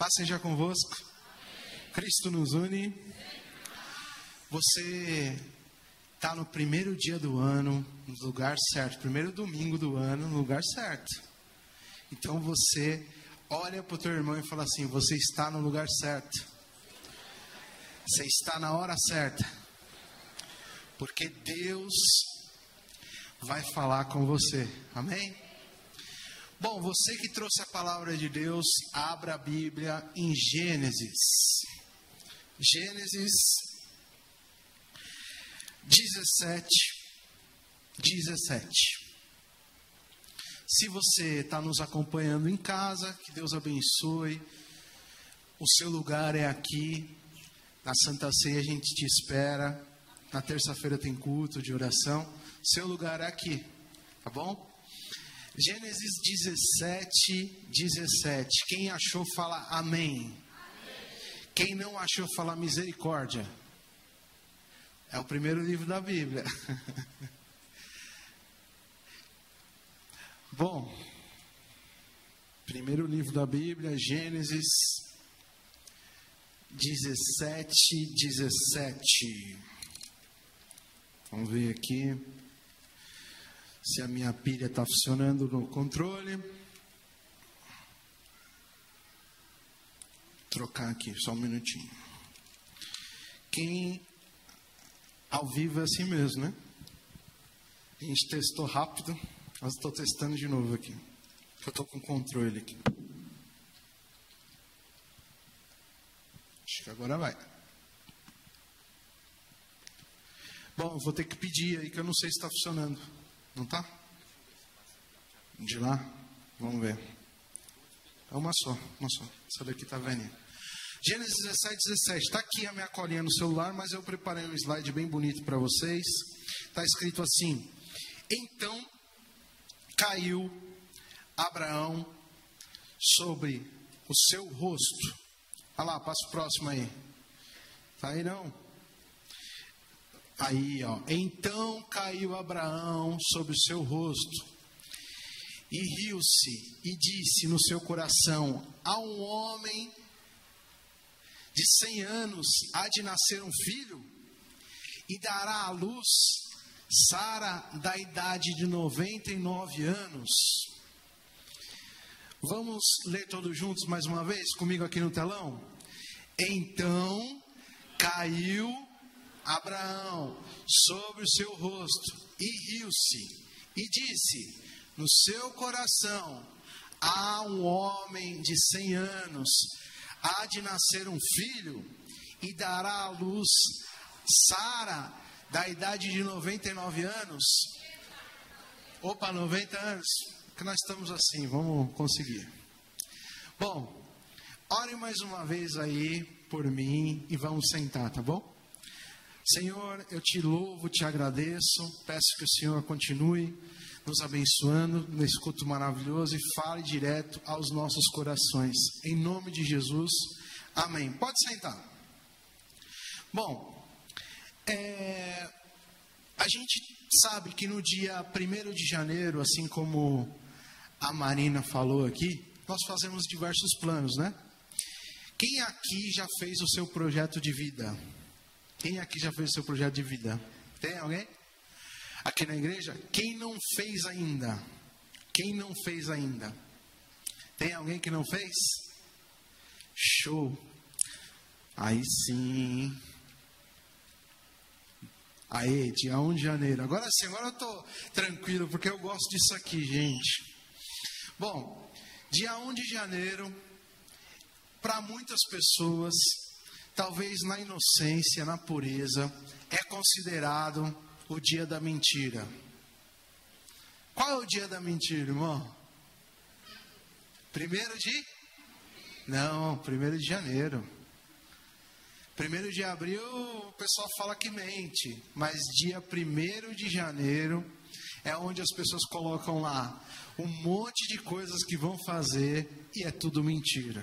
Paz seja convosco. Cristo nos une. Você está no primeiro dia do ano, no lugar certo, primeiro domingo do ano, no lugar certo. Então você olha para o teu irmão e fala assim: Você está no lugar certo. Você está na hora certa. Porque Deus vai falar com você. Amém? Bom, você que trouxe a palavra de Deus, abra a Bíblia em Gênesis. Gênesis 17, 17. Se você está nos acompanhando em casa, que Deus abençoe. O seu lugar é aqui. Na Santa Ceia a gente te espera. Na terça-feira tem culto de oração. Seu lugar é aqui, tá bom? Gênesis 17, 17. Quem achou, fala amém. amém. Quem não achou, fala misericórdia. É o primeiro livro da Bíblia. Bom, primeiro livro da Bíblia, Gênesis 17, 17. Vamos ver aqui se a minha pilha está funcionando no controle. Trocar aqui, só um minutinho. Quem ao vivo é assim mesmo, né? A gente testou rápido, mas estou testando de novo aqui. Eu estou com controle aqui. Acho que agora vai. Bom, vou ter que pedir aí que eu não sei se está funcionando. Não tá? De lá? Vamos ver. É uma só, uma só. Essa daqui tá vendo. Gênesis 17, 17. Está aqui a minha colinha no celular, mas eu preparei um slide bem bonito para vocês. Está escrito assim: Então caiu Abraão sobre o seu rosto. Olha lá, passa o próximo aí. Tá aí não? Aí, ó. Então caiu Abraão sobre o seu rosto e riu-se e disse no seu coração: A um homem de cem anos há de nascer um filho e dará à luz Sara da idade de 99 anos. Vamos ler todos juntos mais uma vez comigo aqui no telão? Então caiu Abraão sobre o seu rosto e riu-se e disse: No seu coração há um homem de cem anos, há de nascer um filho e dará à luz Sara, da idade de 99 anos. Opa, 90 anos. Que nós estamos assim, vamos conseguir. Bom, ore mais uma vez aí por mim e vamos sentar, tá bom? Senhor, eu te louvo, te agradeço, peço que o Senhor continue nos abençoando nesse culto maravilhoso e fale direto aos nossos corações. Em nome de Jesus, amém. Pode sentar. Bom, é, a gente sabe que no dia 1 de janeiro, assim como a Marina falou aqui, nós fazemos diversos planos, né? Quem aqui já fez o seu projeto de vida? Quem aqui já fez o seu projeto de vida? Tem alguém? Aqui na igreja? Quem não fez ainda? Quem não fez ainda? Tem alguém que não fez? Show! Aí sim. Aí, dia 1 de janeiro. Agora sim, agora eu estou tranquilo, porque eu gosto disso aqui, gente. Bom, dia 1 de janeiro, para muitas pessoas, talvez na inocência, na pureza, é considerado o dia da mentira. Qual é o dia da mentira, irmão? Primeiro de? Não, primeiro de janeiro. Primeiro de abril o pessoal fala que mente, mas dia primeiro de janeiro é onde as pessoas colocam lá um monte de coisas que vão fazer e é tudo mentira.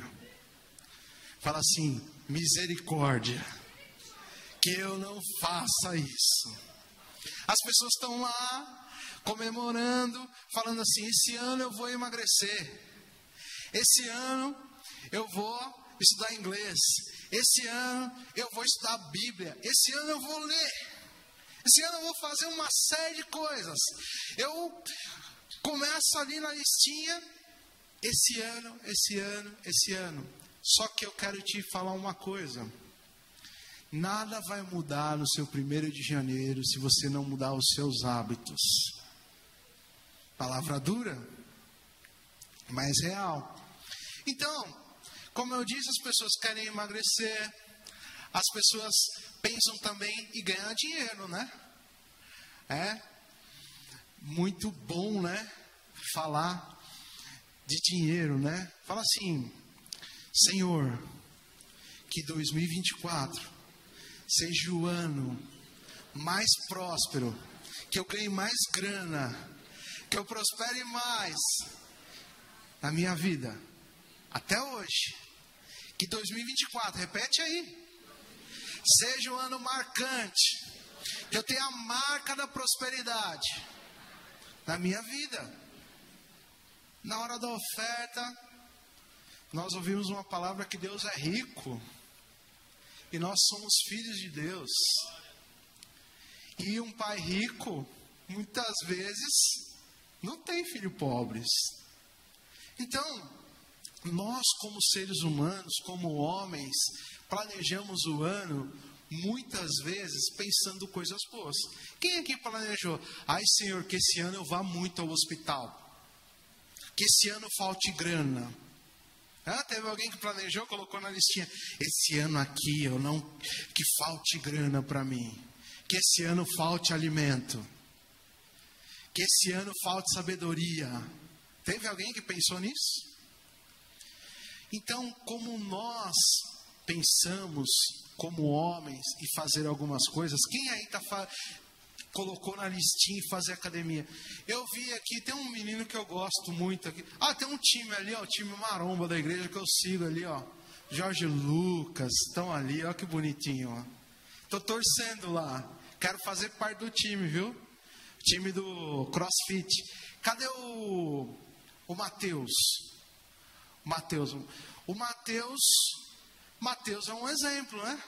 Fala assim, misericórdia, que eu não faça isso. As pessoas estão lá comemorando, falando assim: esse ano eu vou emagrecer, esse ano eu vou estudar inglês. Esse ano eu vou estudar a Bíblia. Esse ano eu vou ler. Esse ano eu vou fazer uma série de coisas. Eu começo ali na listinha. Esse ano, esse ano, esse ano. Só que eu quero te falar uma coisa. Nada vai mudar no seu primeiro de janeiro se você não mudar os seus hábitos. Palavra dura, mas real. Então, como eu disse, as pessoas querem emagrecer, as pessoas pensam também em ganhar dinheiro, né? É muito bom, né? Falar de dinheiro, né? Fala assim, Senhor, que 2024 seja o ano mais próspero, que eu ganhe mais grana, que eu prospere mais na minha vida, até hoje. Que 2024, repete aí. Seja um ano marcante. Que eu tenha a marca da prosperidade na minha vida. Na hora da oferta, nós ouvimos uma palavra que Deus é rico. E nós somos filhos de Deus. E um pai rico, muitas vezes, não tem filho pobres. Então, nós, como seres humanos, como homens, planejamos o ano muitas vezes pensando coisas boas. Quem aqui planejou? Ai, Senhor, que esse ano eu vá muito ao hospital. Que esse ano falte grana. Ah, teve alguém que planejou, colocou na listinha. Esse ano aqui eu não que falte grana para mim. Que esse ano falte alimento. Que esse ano falte sabedoria. Teve alguém que pensou nisso? Então, como nós pensamos como homens e fazer algumas coisas, quem aí tá colocou na listinha e fazer academia? Eu vi aqui, tem um menino que eu gosto muito aqui. Ah, tem um time ali, ó, o time maromba da igreja que eu sigo ali, ó. Jorge Lucas, estão ali, ó que bonitinho, ó. Tô torcendo lá. Quero fazer parte do time, viu? Time do CrossFit. Cadê o o Mateus? Mateus. O Mateus, Mateus é um exemplo, né?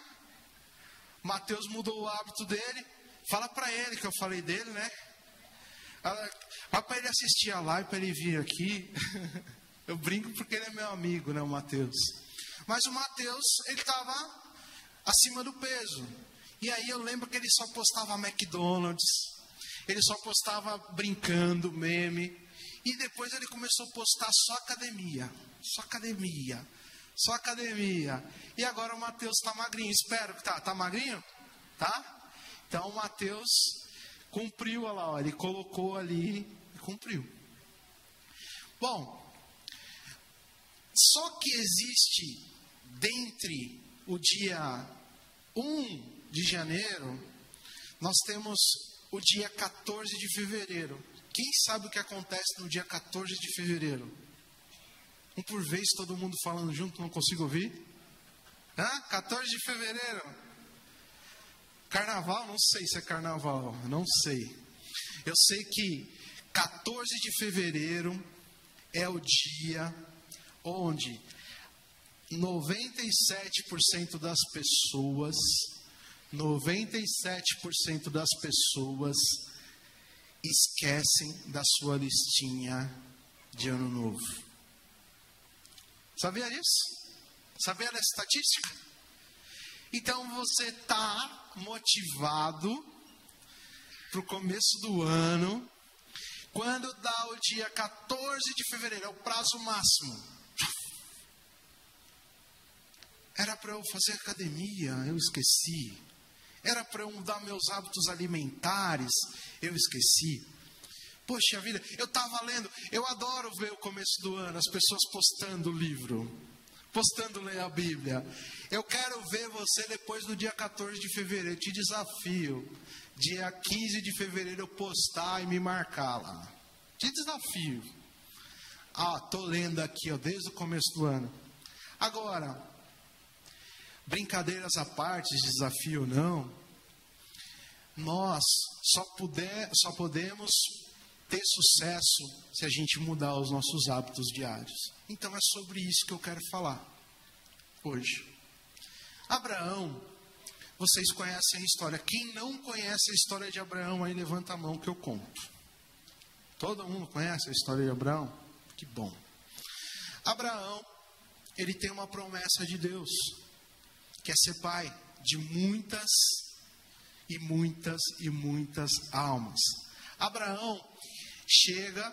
Mateus mudou o hábito dele. Fala para ele que eu falei dele, né? Fala para ele assistir a live, para ele vir aqui. Eu brinco porque ele é meu amigo, né, o Mateus. Mas o Mateus, ele estava acima do peso. E aí eu lembro que ele só postava McDonald's. Ele só postava brincando, meme. E depois ele começou a postar só academia. Só academia. Só academia. E agora o Mateus está magrinho. Espero que tá. Tá magrinho? Tá? Então Mateus cumpriu, olha lá, ele colocou ali e cumpriu. Bom, só que existe dentre o dia 1 de janeiro, nós temos o dia 14 de fevereiro. Quem sabe o que acontece no dia 14 de fevereiro? Um por vez, todo mundo falando junto, não consigo ouvir. Hã? 14 de fevereiro. Carnaval? Não sei se é carnaval, não sei. Eu sei que 14 de fevereiro é o dia onde 97% das pessoas, 97% das pessoas esquecem da sua listinha de ano novo. Sabia disso? Sabia dessa estatística? Então você está motivado para o começo do ano, quando dá o dia 14 de fevereiro, é o prazo máximo. Era para eu fazer academia, eu esqueci. Era para eu mudar meus hábitos alimentares, eu esqueci. Poxa vida, eu estava lendo, eu adoro ver o começo do ano, as pessoas postando o livro, postando ler a Bíblia. Eu quero ver você depois do dia 14 de fevereiro, te desafio. Dia 15 de fevereiro eu postar e me marcar lá. Te desafio. Ah, tô lendo aqui, ó, desde o começo do ano. Agora, brincadeiras à parte, desafio não, nós só, puder, só podemos ter sucesso se a gente mudar os nossos hábitos diários. Então é sobre isso que eu quero falar hoje. Abraão, vocês conhecem a história. Quem não conhece a história de Abraão, aí levanta a mão que eu conto. Todo mundo conhece a história de Abraão? Que bom. Abraão, ele tem uma promessa de Deus, que é ser pai de muitas e muitas e muitas almas. Abraão chega,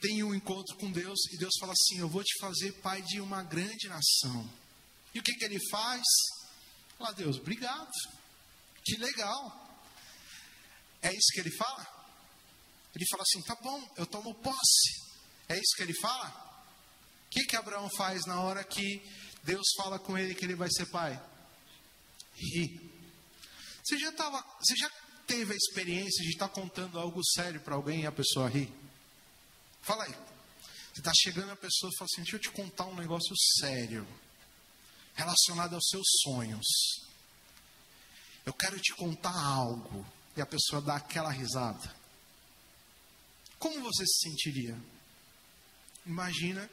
tem um encontro com Deus e Deus fala assim: Eu vou te fazer pai de uma grande nação. E o que, que ele faz? Fala, Deus, obrigado. Que legal. É isso que ele fala? Ele fala assim: tá bom, eu tomo posse. É isso que ele fala? O que, que Abraão faz na hora que Deus fala com ele que ele vai ser pai? Ri. Você já, tava, você já teve a experiência de estar contando algo sério para alguém e a pessoa ri? Fala aí. Você está chegando a pessoa e fala assim: deixa eu te contar um negócio sério, relacionado aos seus sonhos. Eu quero te contar algo. E a pessoa dá aquela risada. Como você se sentiria? Imagina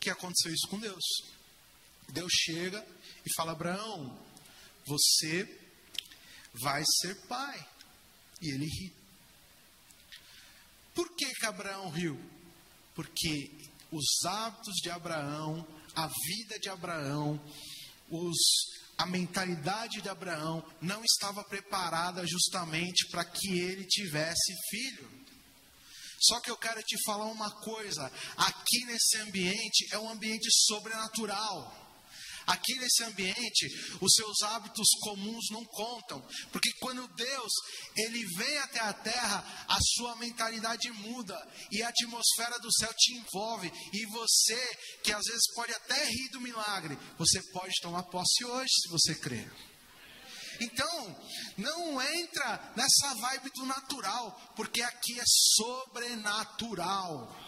que aconteceu isso com Deus. Deus chega e fala: Abraão, você vai ser pai. E ele ri. Por que, que Abraão riu? Porque os hábitos de Abraão, a vida de Abraão, os, a mentalidade de Abraão não estava preparada justamente para que ele tivesse filho. Só que eu quero te falar uma coisa: aqui nesse ambiente é um ambiente sobrenatural. Aqui nesse ambiente, os seus hábitos comuns não contam, porque quando Deus ele vem até a terra, a sua mentalidade muda e a atmosfera do céu te envolve e você, que às vezes pode até rir do milagre, você pode tomar posse hoje se você crer. Então, não entra nessa vibe do natural, porque aqui é sobrenatural.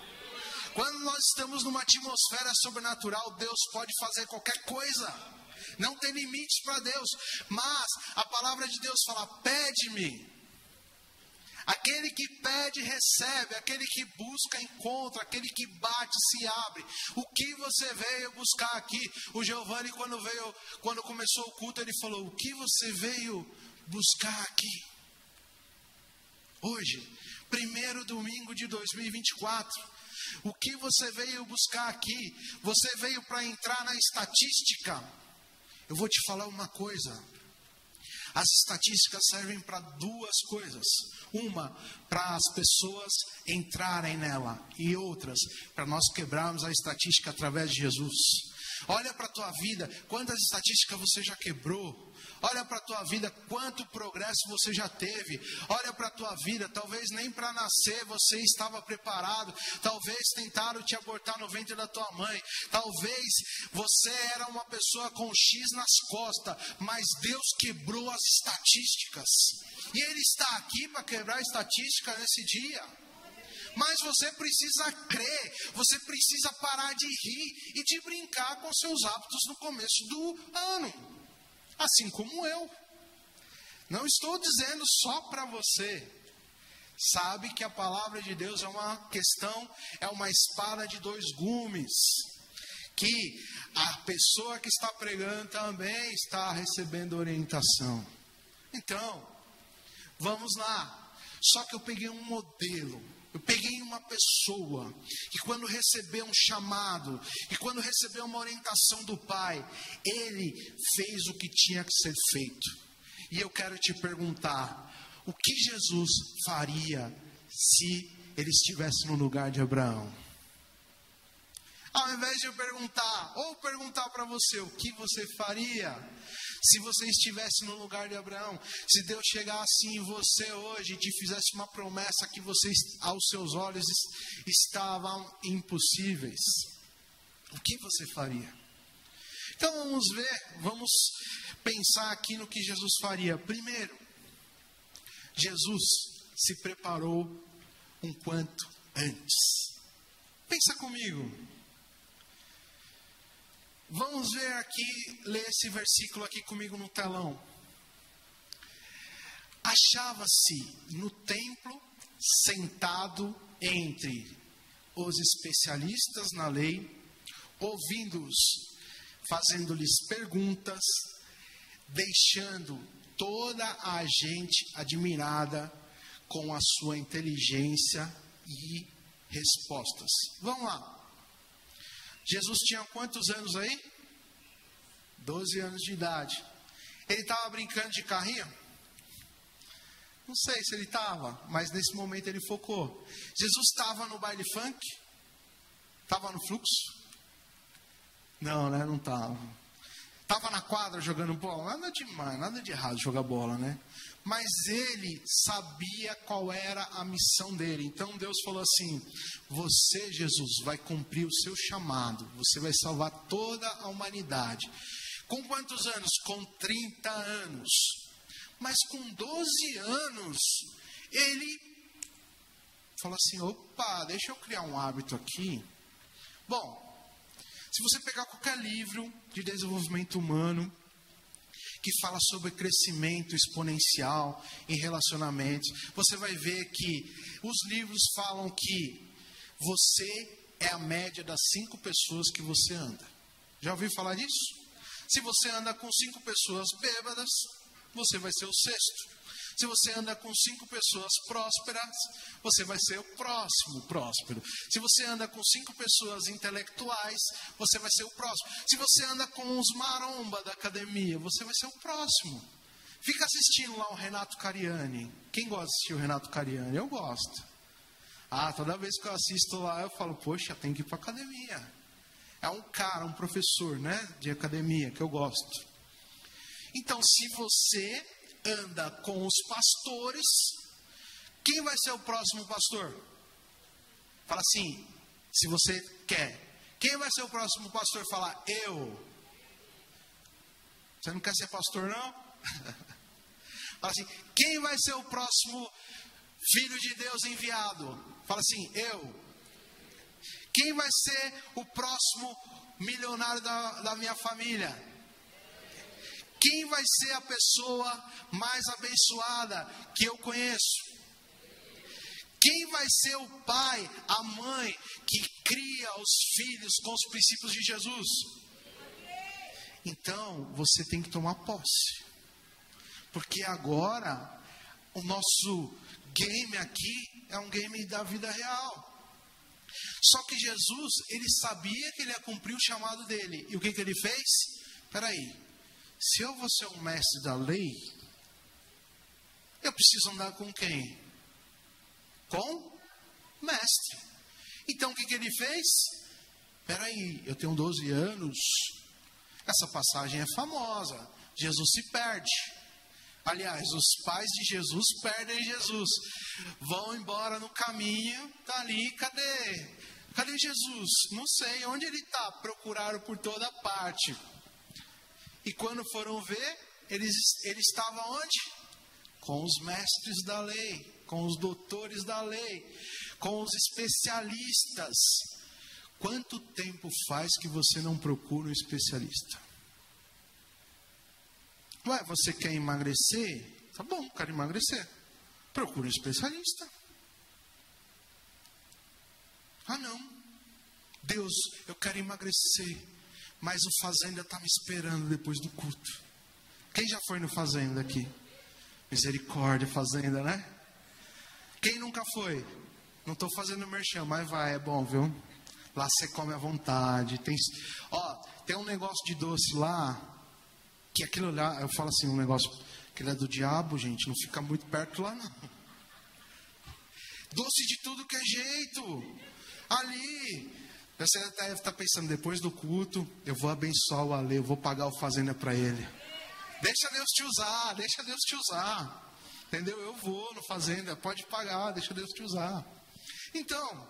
Quando nós estamos numa atmosfera sobrenatural, Deus pode fazer qualquer coisa. Não tem limites para Deus. Mas a palavra de Deus fala: pede-me. Aquele que pede, recebe. Aquele que busca, encontra. Aquele que bate, se abre. O que você veio buscar aqui? O Giovanni, quando veio, quando começou o culto, ele falou: O que você veio buscar aqui? Hoje, primeiro domingo de 2024. O que você veio buscar aqui? Você veio para entrar na estatística? Eu vou te falar uma coisa. As estatísticas servem para duas coisas. Uma, para as pessoas entrarem nela, e outras, para nós quebrarmos a estatística através de Jesus. Olha para a tua vida, quantas estatísticas você já quebrou? Olha para a tua vida, quanto progresso você já teve. Olha para a tua vida, talvez nem para nascer você estava preparado. Talvez tentaram te abortar no ventre da tua mãe. Talvez você era uma pessoa com X nas costas, mas Deus quebrou as estatísticas. E Ele está aqui para quebrar estatística nesse dia. Mas você precisa crer, você precisa parar de rir e de brincar com seus hábitos no começo do ano assim como eu. Não estou dizendo só para você. Sabe que a palavra de Deus é uma questão, é uma espada de dois gumes. Que a pessoa que está pregando também está recebendo orientação. Então, vamos lá. Só que eu peguei um modelo eu peguei uma pessoa que, quando recebeu um chamado, e quando recebeu uma orientação do Pai, ele fez o que tinha que ser feito. E eu quero te perguntar: o que Jesus faria se ele estivesse no lugar de Abraão? Ao invés de eu perguntar, ou perguntar para você o que você faria se você estivesse no lugar de Abraão, se Deus chegasse em você hoje e te fizesse uma promessa que você, aos seus olhos estavam impossíveis, o que você faria? Então vamos ver, vamos pensar aqui no que Jesus faria. Primeiro, Jesus se preparou um quanto antes. Pensa comigo. Vamos ver aqui, ler esse versículo aqui comigo no telão. Achava-se no templo sentado entre os especialistas na lei, ouvindo-os, fazendo-lhes perguntas, deixando toda a gente admirada com a sua inteligência e respostas. Vamos lá. Jesus tinha quantos anos aí? Doze anos de idade. Ele estava brincando de carrinho? Não sei se ele estava, mas nesse momento ele focou. Jesus estava no baile funk? Estava no fluxo? Não, né? Não estava. Estava na quadra jogando bola? Nada demais, nada de errado jogar bola, né? Mas ele sabia qual era a missão dele. Então Deus falou assim: Você, Jesus, vai cumprir o seu chamado. Você vai salvar toda a humanidade. Com quantos anos? Com 30 anos. Mas com 12 anos, ele falou assim: opa, deixa eu criar um hábito aqui. Bom, se você pegar qualquer livro de desenvolvimento humano, que fala sobre crescimento exponencial em relacionamentos, você vai ver que os livros falam que você é a média das cinco pessoas que você anda. Já ouviu falar disso? Se você anda com cinco pessoas bêbadas, você vai ser o sexto. Se você anda com cinco pessoas prósperas, você vai ser o próximo próspero. Se você anda com cinco pessoas intelectuais, você vai ser o próximo. Se você anda com os maromba da academia, você vai ser o próximo. Fica assistindo lá o Renato Cariani. Quem gosta de assistir o Renato Cariani? Eu gosto. Ah, toda vez que eu assisto lá, eu falo, poxa, tem que ir para academia. É um cara, um professor, né, de academia que eu gosto. Então, se você anda com os pastores, quem vai ser o próximo pastor? Fala assim, se você quer. Quem vai ser o próximo pastor? Fala, eu. Você não quer ser pastor, não? Fala assim, quem vai ser o próximo filho de Deus enviado? Fala assim, eu. Quem vai ser o próximo milionário da, da minha família? Quem vai ser a pessoa mais abençoada que eu conheço? Quem vai ser o pai, a mãe que cria os filhos com os princípios de Jesus? Então, você tem que tomar posse. Porque agora, o nosso game aqui é um game da vida real. Só que Jesus, ele sabia que ele ia cumprir o chamado dele. E o que, que ele fez? Peraí, se eu vou ser um mestre da lei, eu preciso andar com quem? Com mestre. Então o que, que ele fez? Peraí, eu tenho 12 anos. Essa passagem é famosa. Jesus se perde. Aliás, os pais de Jesus perdem Jesus. Vão embora no caminho, tá ali, cadê? Cadê Jesus? Não sei onde ele está. Procuraram por toda parte. E quando foram ver, eles, ele estava onde? Com os mestres da lei, com os doutores da lei, com os especialistas. Quanto tempo faz que você não procura um especialista? Ué, você quer emagrecer? Tá bom, quero emagrecer. Procure um especialista. Ah, não. Deus, eu quero emagrecer mas o Fazenda está me esperando depois do culto. Quem já foi no Fazenda aqui? Misericórdia, Fazenda, né? Quem nunca foi? Não estou fazendo merchan, mas vai, é bom, viu? Lá você come à vontade. Tem, ó, tem um negócio de doce lá, que aquilo lá, eu falo assim, um negócio que é do diabo, gente, não fica muito perto lá, não. Doce de tudo que é jeito. Ali, você deve estar pensando, depois do culto, eu vou abençoar o Ale, eu vou pagar o fazenda para ele. Deixa Deus te usar, deixa Deus te usar. Entendeu? Eu vou no fazenda, pode pagar, deixa Deus te usar. Então,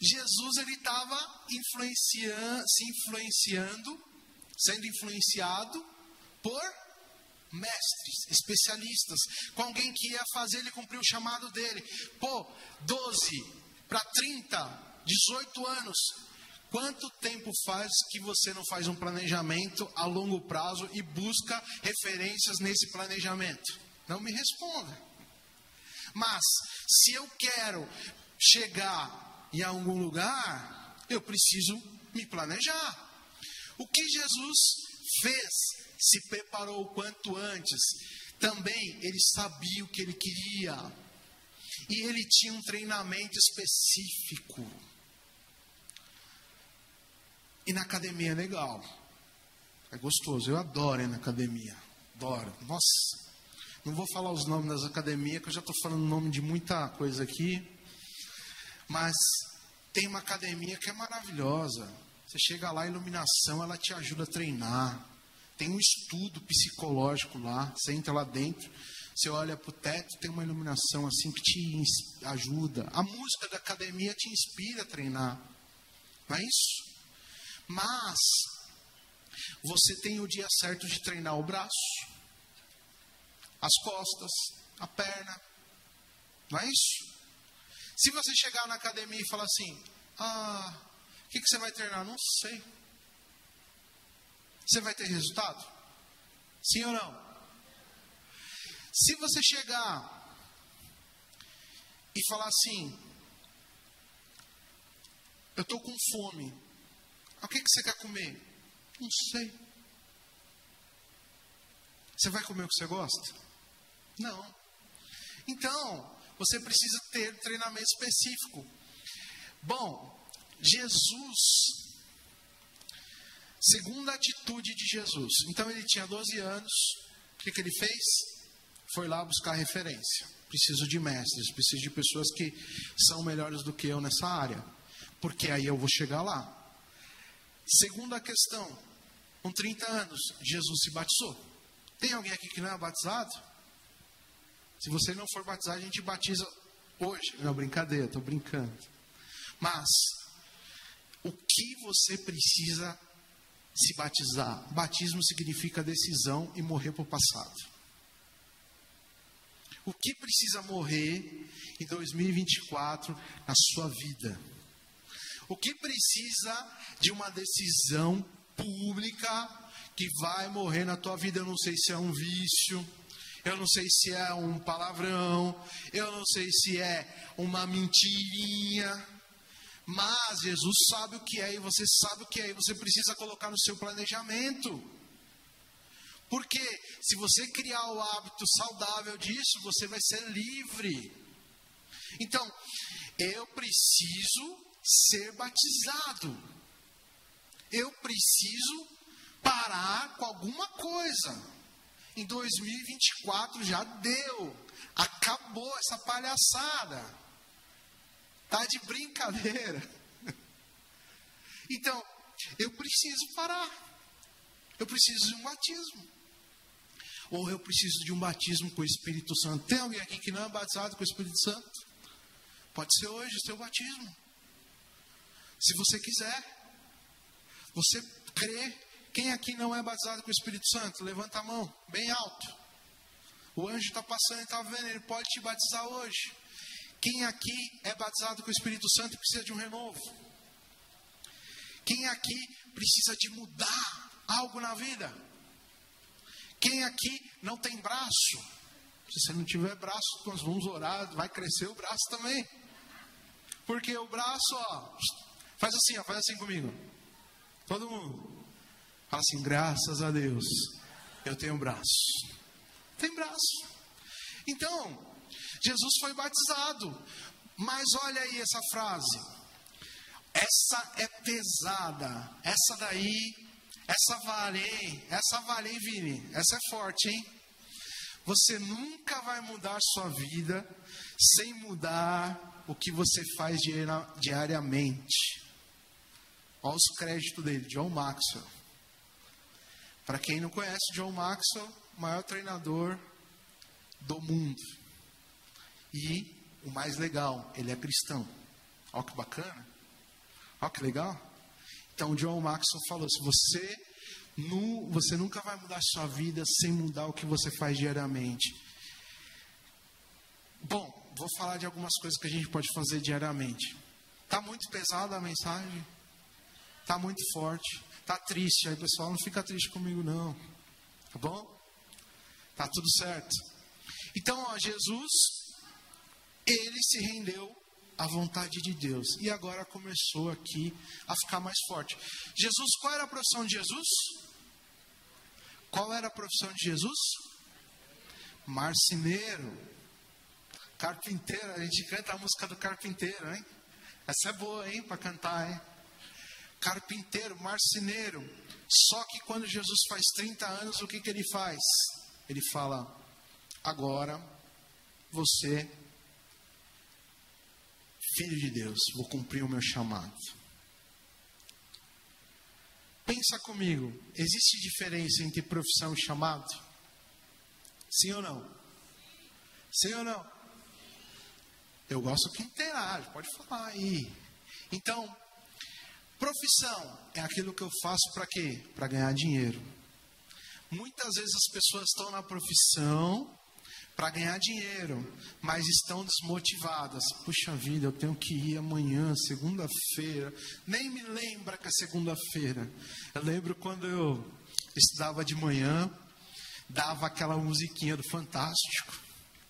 Jesus ele estava influenciando, se influenciando, sendo influenciado por mestres, especialistas, com alguém que ia fazer ele cumprir o chamado dele. Pô, 12 para 30 18 anos. Quanto tempo faz que você não faz um planejamento a longo prazo e busca referências nesse planejamento? Não me responda. Mas se eu quero chegar em algum lugar, eu preciso me planejar. O que Jesus fez, se preparou o quanto antes. Também ele sabia o que ele queria. E ele tinha um treinamento específico. E na academia é legal. É gostoso. Eu adoro ir na academia. Adoro. Nossa. Não vou falar os nomes das academias, que eu já estou falando o nome de muita coisa aqui. Mas tem uma academia que é maravilhosa. Você chega lá, a iluminação, ela te ajuda a treinar. Tem um estudo psicológico lá. Você entra lá dentro, você olha para o teto, tem uma iluminação assim que te ajuda. A música da academia te inspira a treinar. Não é isso? Mas você tem o dia certo de treinar o braço, as costas, a perna. Não é isso? Se você chegar na academia e falar assim: Ah, o que, que você vai treinar? Não sei. Você vai ter resultado? Sim ou não? Se você chegar e falar assim: Eu estou com fome. O que, que você quer comer? Não sei. Você vai comer o que você gosta? Não. Então, você precisa ter treinamento específico. Bom, Jesus, segunda atitude de Jesus. Então ele tinha 12 anos, o que, que ele fez? Foi lá buscar referência. Preciso de mestres, preciso de pessoas que são melhores do que eu nessa área, porque aí eu vou chegar lá. Segunda questão, com 30 anos, Jesus se batizou. Tem alguém aqui que não é batizado? Se você não for batizado, a gente batiza hoje. Não, brincadeira, estou brincando. Mas o que você precisa se batizar? Batismo significa decisão e morrer para o passado. O que precisa morrer em 2024 na sua vida? O que precisa de uma decisão pública que vai morrer na tua vida? Eu não sei se é um vício, eu não sei se é um palavrão, eu não sei se é uma mentirinha. Mas Jesus sabe o que é e você sabe o que é e você precisa colocar no seu planejamento. Porque se você criar o hábito saudável disso, você vai ser livre. Então, eu preciso ser batizado. Eu preciso parar com alguma coisa. Em 2024 já deu. Acabou essa palhaçada. Tá de brincadeira. Então, eu preciso parar. Eu preciso de um batismo. Ou eu preciso de um batismo com o Espírito Santo. Tem alguém aqui que não é batizado com o Espírito Santo? Pode ser hoje o seu batismo. Se você quiser. Você crê. Quem aqui não é batizado com o Espírito Santo? Levanta a mão, bem alto. O anjo está passando e está vendo, ele pode te batizar hoje. Quem aqui é batizado com o Espírito Santo precisa de um renovo? Quem aqui precisa de mudar algo na vida? Quem aqui não tem braço? Se você não tiver braço, nós vamos orar, vai crescer o braço também. Porque o braço, ó, faz assim, ó, faz assim comigo. Todo mundo. Fala assim, graças a Deus, eu tenho braço. Tem braço. Então, Jesus foi batizado. Mas olha aí essa frase. Essa é pesada. Essa daí, essa vale, hein? Essa vale, hein, Vini? Essa é forte, hein? Você nunca vai mudar sua vida sem mudar o que você faz diariamente. Olha os créditos dele, John Maxwell. Para quem não conhece, John Maxwell, maior treinador do mundo. E o mais legal, ele é cristão. Olha que bacana. Olha que legal. Então, John Maxwell falou: se você, nu, você nunca vai mudar a sua vida sem mudar o que você faz diariamente. Bom, vou falar de algumas coisas que a gente pode fazer diariamente. Está muito pesada a mensagem? Está muito forte? Está triste? Aí, pessoal, não fica triste comigo, não. Tá bom? Tá tudo certo. Então, ó, Jesus ele se rendeu à vontade de Deus. E agora começou aqui a ficar mais forte. Jesus, qual era a profissão de Jesus? Qual era a profissão de Jesus? Marceneiro. Carpinteiro, a gente canta a música do carpinteiro, hein? Essa é boa, hein, para cantar, hein? Carpinteiro, marceneiro. Só que quando Jesus faz 30 anos, o que, que ele faz? Ele fala: agora você, filho de Deus, vou cumprir o meu chamado. Pensa comigo, existe diferença entre profissão e chamado? Sim ou não? Sim ou não? Eu gosto que interage, pode falar aí. Então, profissão é aquilo que eu faço para quê? Para ganhar dinheiro. Muitas vezes as pessoas estão na profissão para ganhar dinheiro, mas estão desmotivadas. Puxa vida, eu tenho que ir amanhã, segunda-feira. Nem me lembra que é segunda-feira. Eu lembro quando eu estudava de manhã, dava aquela musiquinha do Fantástico,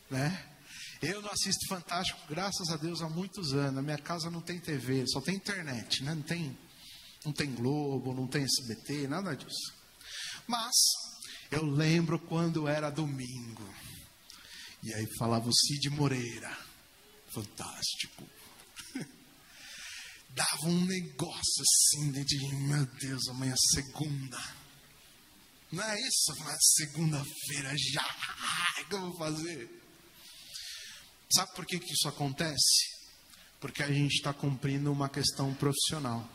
né? Eu não assisto Fantástico, graças a Deus, há muitos anos. Na minha casa não tem TV, só tem internet, né? Não tem, não tem Globo, não tem SBT, nada disso. Mas eu lembro quando era domingo. E aí falava o Cid Moreira. Fantástico. Dava um negócio assim de mim, meu Deus, amanhã é segunda. Não é isso? Mas segunda-feira já. O que eu vou fazer? Sabe por que, que isso acontece? Porque a gente está cumprindo uma questão profissional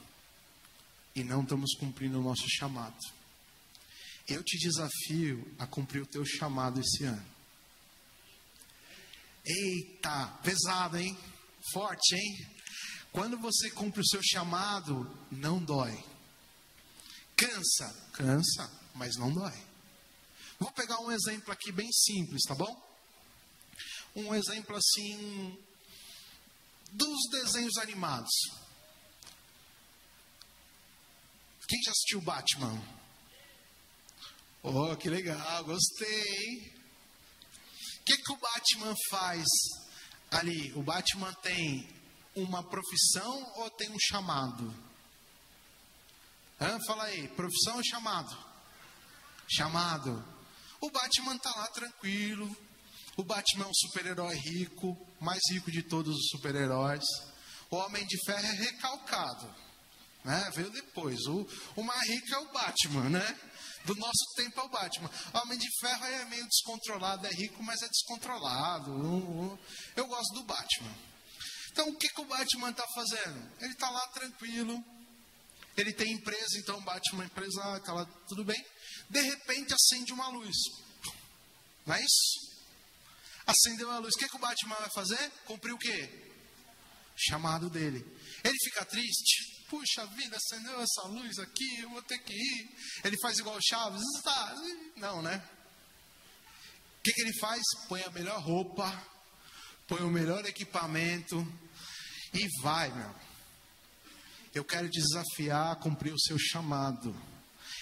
e não estamos cumprindo o nosso chamado. Eu te desafio a cumprir o teu chamado esse ano. Eita, pesado, hein? Forte, hein? Quando você cumpre o seu chamado, não dói. Cansa, cansa, mas não dói. Vou pegar um exemplo aqui bem simples, tá bom? Um exemplo assim dos desenhos animados. Quem já assistiu Batman? Oh, que legal, gostei. O que, que o Batman faz ali? O Batman tem uma profissão ou tem um chamado? Hã? Fala aí, profissão ou chamado? Chamado. O Batman está lá tranquilo, o Batman é um super-herói rico, mais rico de todos os super-heróis. O Homem de Ferro é recalcado, né? Veio depois. O, o mais rico é o Batman, né? Do nosso tempo é o Batman. O Homem de Ferro é meio descontrolado, é rico, mas é descontrolado. Eu gosto do Batman. Então, o que, que o Batman está fazendo? Ele está lá tranquilo. Ele tem empresa, então o Batman é empresário, está lá tudo bem. De repente acende uma luz. Não é isso? Acendeu a luz. O que, que o Batman vai fazer? Cumprir o quê? Chamado dele. Ele fica triste. Puxa vida, acendeu essa luz aqui, eu vou ter que ir. Ele faz igual o Chaves. Não, né? O que, que ele faz? Põe a melhor roupa, põe o melhor equipamento e vai, meu. Eu quero desafiar a cumprir o seu chamado.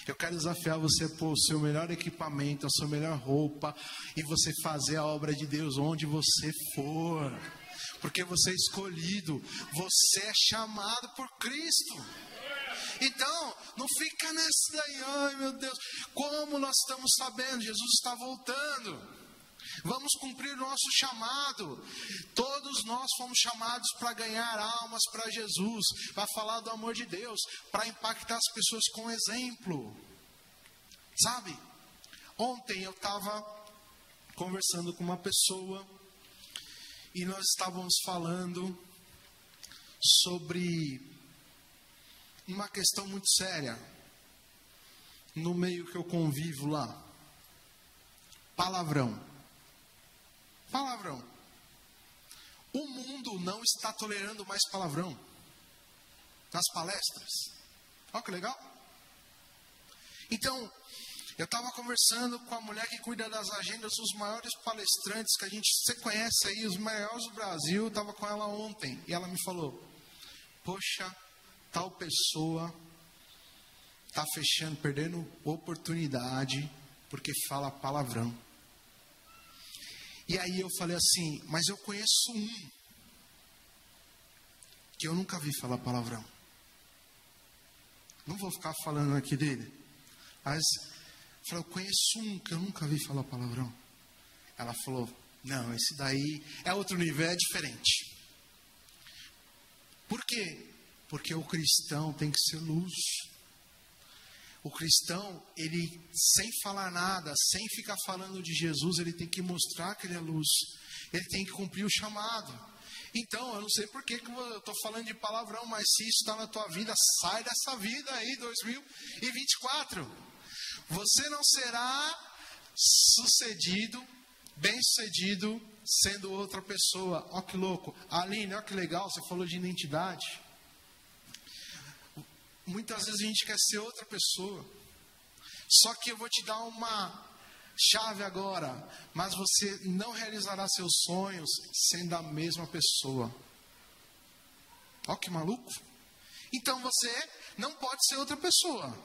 Eu quero desafiar você a pôr o seu melhor equipamento, a sua melhor roupa e você fazer a obra de Deus onde você for. Porque você é escolhido, você é chamado por Cristo. Então, não fica nessa daí, ai meu Deus, como nós estamos sabendo, Jesus está voltando. Vamos cumprir nosso chamado. Todos nós fomos chamados para ganhar almas para Jesus, para falar do amor de Deus, para impactar as pessoas com exemplo. Sabe? Ontem eu estava conversando com uma pessoa e nós estávamos falando sobre uma questão muito séria no meio que eu convivo lá. Palavrão. Palavrão. O mundo não está tolerando mais palavrão nas palestras. Olha que legal. Então, eu estava conversando com a mulher que cuida das agendas dos maiores palestrantes que a gente você conhece aí, os maiores do Brasil. Estava com ela ontem e ela me falou: Poxa, tal pessoa está fechando, perdendo oportunidade porque fala palavrão. E aí eu falei assim: Mas eu conheço um que eu nunca vi falar palavrão. Não vou ficar falando aqui dele. Mas eu falei, eu conheço um que eu nunca vi falar palavrão. Ela falou, não, esse daí é outro nível, é diferente. Por quê? Porque o cristão tem que ser luz. O cristão, ele sem falar nada, sem ficar falando de Jesus, ele tem que mostrar que ele é luz. Ele tem que cumprir o chamado. Então, eu não sei por que, que eu estou falando de palavrão, mas se isso está na tua vida, sai dessa vida aí, 2024. Você não será sucedido, bem sucedido, sendo outra pessoa. Ó que louco. Aline, ó que legal, você falou de identidade. Muitas vezes a gente quer ser outra pessoa. Só que eu vou te dar uma chave agora, mas você não realizará seus sonhos sendo a mesma pessoa. Ó que maluco. Então você não pode ser outra pessoa.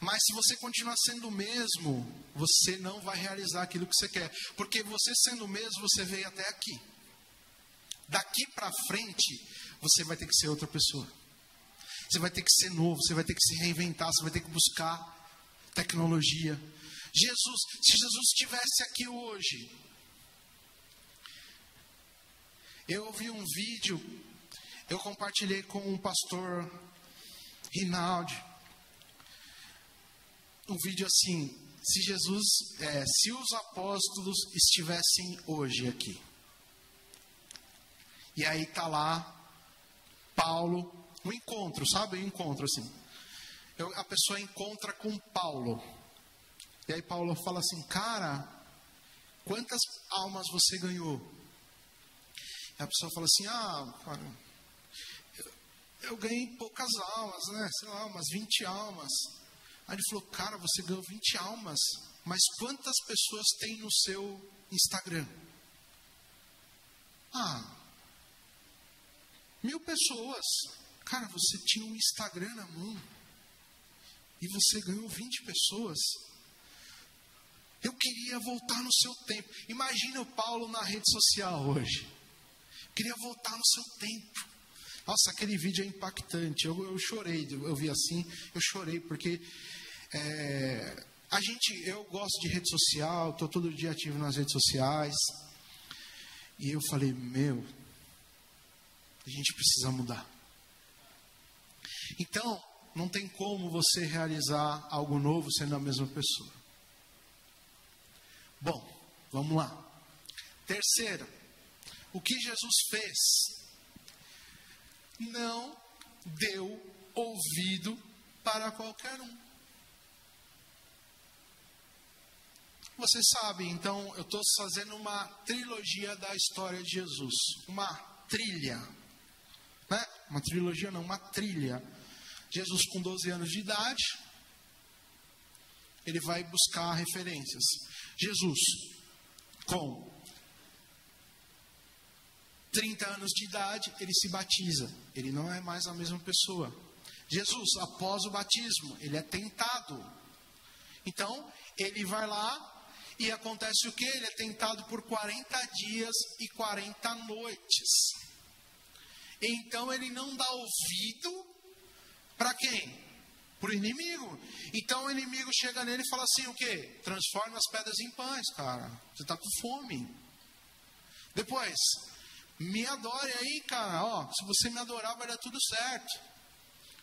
Mas se você continuar sendo o mesmo, você não vai realizar aquilo que você quer. Porque você sendo o mesmo, você veio até aqui. Daqui para frente, você vai ter que ser outra pessoa. Você vai ter que ser novo, você vai ter que se reinventar, você vai ter que buscar tecnologia, Jesus, se Jesus estivesse aqui hoje, eu vi um vídeo, eu compartilhei com o pastor Rinaldi, um vídeo assim, se Jesus, é, se os apóstolos estivessem hoje aqui, e aí tá lá Paulo, um encontro, sabe, um encontro assim, eu, a pessoa encontra com Paulo, e aí Paulo fala assim, cara, quantas almas você ganhou? E a pessoa fala assim, ah, cara, eu, eu ganhei poucas almas, né? Sei lá, umas 20 almas. Aí ele falou, cara, você ganhou 20 almas, mas quantas pessoas tem no seu Instagram? Ah, mil pessoas. Cara, você tinha um Instagram na mão e você ganhou 20 pessoas. Eu queria voltar no seu tempo. Imagina o Paulo na rede social hoje. Eu queria voltar no seu tempo. Nossa, aquele vídeo é impactante. Eu, eu chorei, eu vi assim, eu chorei porque é, a gente, eu gosto de rede social, estou todo dia ativo nas redes sociais. E eu falei, meu, a gente precisa mudar. Então, não tem como você realizar algo novo sendo a mesma pessoa. Bom, vamos lá. Terceiro, o que Jesus fez? Não deu ouvido para qualquer um. Você sabe, então, eu estou fazendo uma trilogia da história de Jesus. Uma trilha. Né? Uma trilogia não, uma trilha. Jesus com 12 anos de idade, ele vai buscar referências. Jesus, com 30 anos de idade, ele se batiza. Ele não é mais a mesma pessoa. Jesus, após o batismo, ele é tentado. Então, ele vai lá e acontece o que? Ele é tentado por 40 dias e 40 noites. Então, ele não dá ouvido para quem? para o inimigo. Então o inimigo chega nele e fala assim: o quê? Transforme as pedras em pães, cara. Você está com fome. Depois, me adore aí, cara. Ó, se você me adorar, vai dar tudo certo.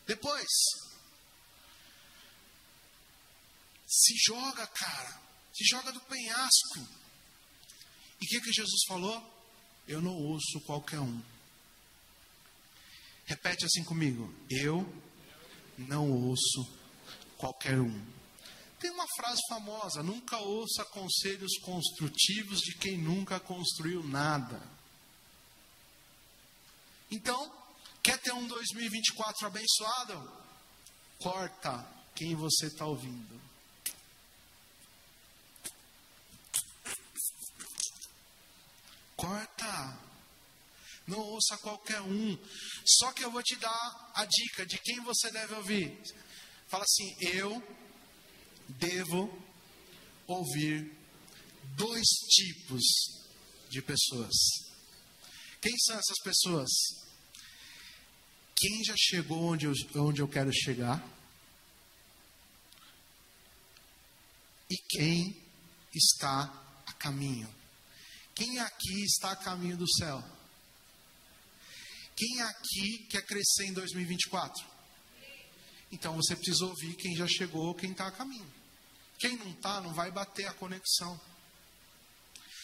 Depois, se joga, cara. Se joga do penhasco. E o que, que Jesus falou? Eu não ouço qualquer um. Repete assim comigo. Eu não ouço qualquer um. Tem uma frase famosa: nunca ouça conselhos construtivos de quem nunca construiu nada. Então, quer ter um 2024 abençoado? Corta quem você está ouvindo. Corta. Não ouça qualquer um. Só que eu vou te dar a dica de quem você deve ouvir. Fala assim: eu devo ouvir dois tipos de pessoas. Quem são essas pessoas? Quem já chegou onde eu, onde eu quero chegar? E quem está a caminho? Quem aqui está a caminho do céu? Quem aqui quer crescer em 2024? Então você precisa ouvir quem já chegou, quem está a caminho. Quem não está, não vai bater a conexão.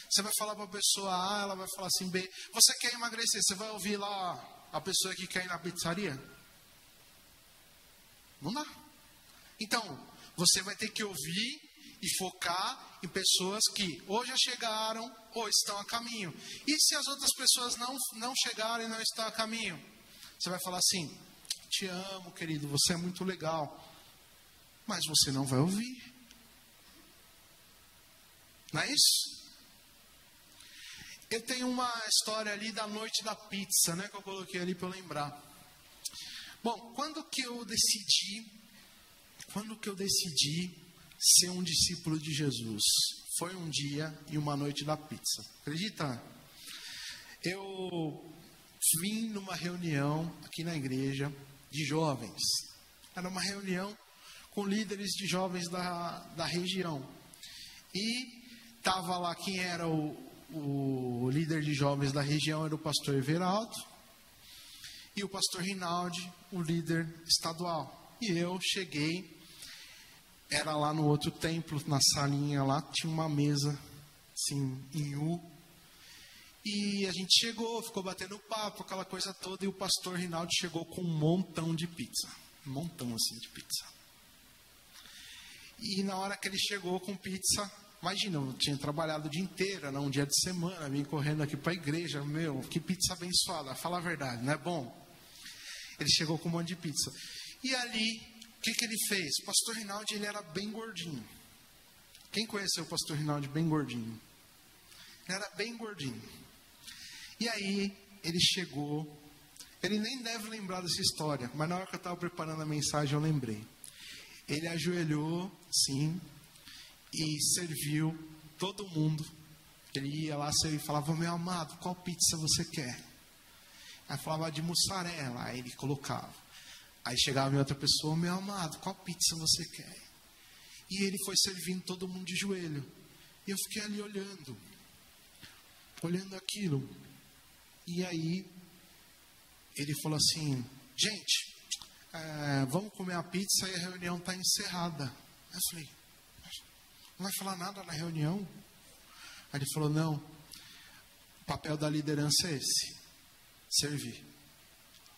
Você vai falar para a pessoa A, ela vai falar assim B. Você quer emagrecer? Você vai ouvir lá a pessoa que quer ir na pizzaria? Não dá. Então, você vai ter que ouvir e focar em pessoas que ou já chegaram ou estão a caminho. E se as outras pessoas não, não chegaram e não estão a caminho? Você vai falar assim: Te amo, querido, você é muito legal. Mas você não vai ouvir. Não é isso? Eu tenho uma história ali da noite da pizza, né? Que eu coloquei ali para lembrar. Bom, quando que eu decidi, quando que eu decidi ser um discípulo de Jesus? Foi um dia e uma noite da pizza. Acredita? Eu vim numa reunião aqui na igreja de jovens. Era uma reunião com líderes de jovens da, da região. E estava lá quem era o, o líder de jovens da região era o pastor Everaldo e o pastor Rinaldi, o líder estadual. E eu cheguei, era lá no outro templo, na salinha lá, tinha uma mesa, assim, em U. E a gente chegou, ficou batendo papo, aquela coisa toda, e o pastor Rinaldi chegou com um montão de pizza. Um montão, assim, de pizza. E na hora que ele chegou com pizza, Imagina, eu tinha trabalhado o dia inteiro, não, um dia de semana, vim correndo aqui para a igreja, meu, que pizza abençoada, fala a verdade, não é bom? Ele chegou com um monte de pizza. E ali, que, que ele fez? Pastor Rinaldi, ele era bem gordinho. Quem conheceu o pastor Rinaldi bem gordinho? Ele era bem gordinho. E aí, ele chegou, ele nem deve lembrar dessa história, mas na hora que eu estava preparando a mensagem, eu lembrei. Ele ajoelhou, sim, e serviu todo mundo. Ele ia lá e falava, meu amado, qual pizza você quer? Aí falava de mussarela, aí ele colocava. Aí chegava outra pessoa, meu amado, qual pizza você quer? E ele foi servindo todo mundo de joelho. E eu fiquei ali olhando, olhando aquilo. E aí ele falou assim, gente, é, vamos comer a pizza e a reunião está encerrada. Eu falei, não vai falar nada na reunião? Aí ele falou: Não, o papel da liderança é esse: servir.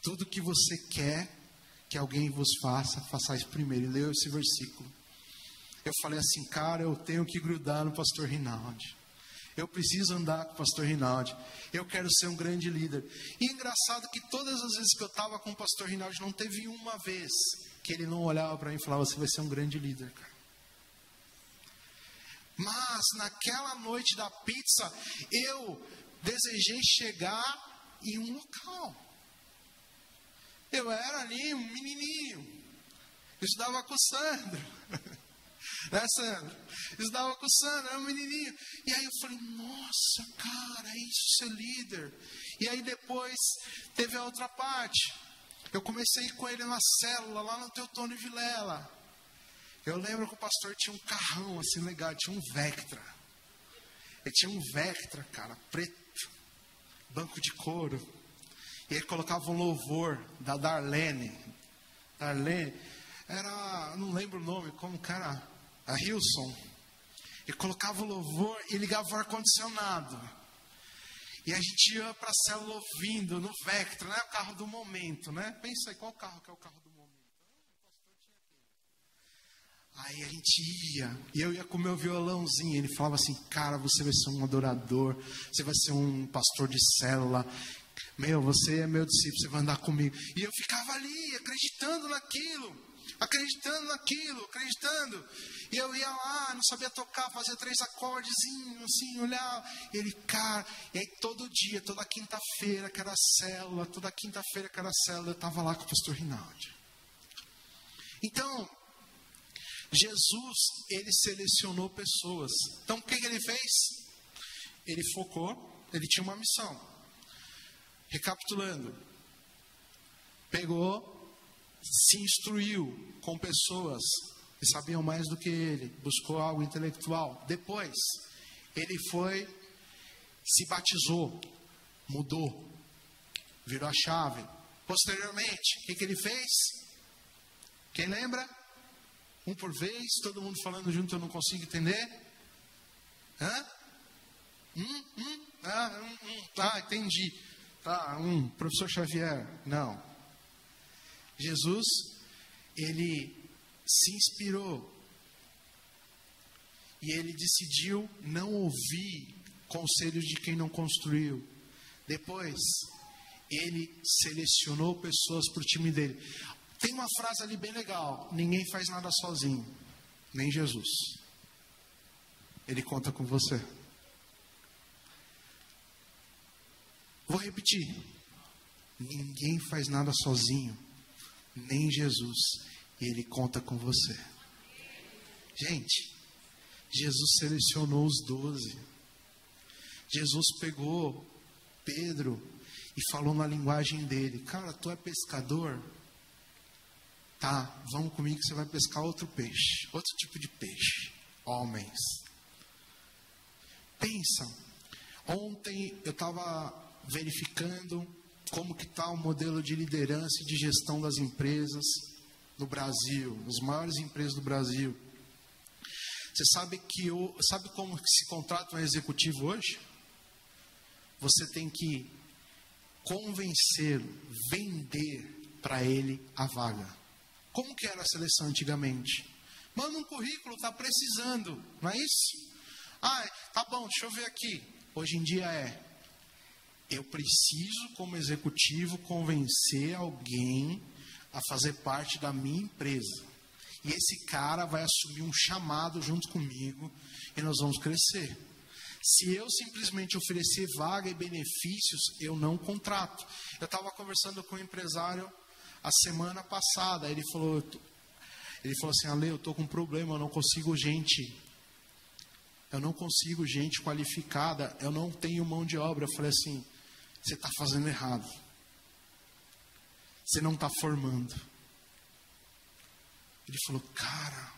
Tudo que você quer que alguém vos faça, façais primeiro. E leu esse versículo. Eu falei assim, cara, eu tenho que grudar no pastor Rinaldi. Eu preciso andar com o pastor Rinaldi. Eu quero ser um grande líder. E engraçado que todas as vezes que eu estava com o pastor Rinaldi, não teve uma vez que ele não olhava para mim e falava: Você vai ser um grande líder, cara. Mas naquela noite da pizza, eu desejei chegar em um local. Eu era ali um menininho. Estudava com o Sandro. né, Sandro? Estudava com o Sandro, era um menininho. E aí eu falei, nossa, cara, é isso ser líder. E aí depois teve a outra parte. Eu comecei com ele na célula, lá no Teutônio Vilela. Eu lembro que o pastor tinha um carrão assim legal, tinha um Vectra. Ele tinha um Vectra, cara, preto, banco de couro. E ele colocava um louvor da Darlene. Darlene, era, não lembro o nome, como era? A Hilson. Ele colocava o louvor e ligava o ar-condicionado. E a gente ia para a célula ouvindo no Vectra, né? O carro do momento, né? Pensa aí, qual carro que é o carro do Aí a gente ia, e eu ia com o meu violãozinho. Ele falava assim: Cara, você vai ser um adorador, você vai ser um pastor de célula. Meu, você é meu discípulo, você vai andar comigo. E eu ficava ali, acreditando naquilo, acreditando naquilo, acreditando. E eu ia lá, não sabia tocar, fazia três acordes, assim, olhava. E ele, cara, e aí todo dia, toda quinta-feira, era célula, toda quinta-feira era célula, eu estava lá com o pastor Rinaldi. Então, Jesus, ele selecionou pessoas. Então, o que, que ele fez? Ele focou, ele tinha uma missão. Recapitulando, pegou, se instruiu com pessoas que sabiam mais do que ele, buscou algo intelectual. Depois, ele foi, se batizou, mudou, virou a chave. Posteriormente, o que, que ele fez? Quem lembra? Um por vez, todo mundo falando junto, eu não consigo entender. Hã? Hum, hum, ah, hum, hum, tá, entendi. Tá, um, professor Xavier, não. Jesus, ele se inspirou e ele decidiu não ouvir conselhos de quem não construiu. Depois, ele selecionou pessoas para o time dele. Tem uma frase ali bem legal: ninguém faz nada sozinho, nem Jesus. Ele conta com você. Vou repetir: ninguém faz nada sozinho, nem Jesus. E Ele conta com você. Gente, Jesus selecionou os doze. Jesus pegou Pedro e falou na linguagem dele: Cara, tu é pescador? Tá, vamos comigo que você vai pescar outro peixe, outro tipo de peixe. Homens. Pensa, ontem eu estava verificando como que está o modelo de liderança e de gestão das empresas no Brasil, as maiores empresas do Brasil. Você sabe que sabe como se contrata um executivo hoje? Você tem que convencê-lo, vender para ele a vaga. Como que era a seleção antigamente? Manda um currículo, está precisando, não é isso? Ah, tá bom, deixa eu ver aqui. Hoje em dia é, eu preciso, como executivo, convencer alguém a fazer parte da minha empresa. E esse cara vai assumir um chamado junto comigo e nós vamos crescer. Se eu simplesmente oferecer vaga e benefícios, eu não contrato. Eu estava conversando com um empresário a semana passada. Ele falou, ele falou assim, Ale, eu estou com um problema, eu não consigo gente. Eu não consigo gente qualificada, eu não tenho mão de obra. Eu falei assim, você está fazendo errado. Você não está formando. Ele falou, cara,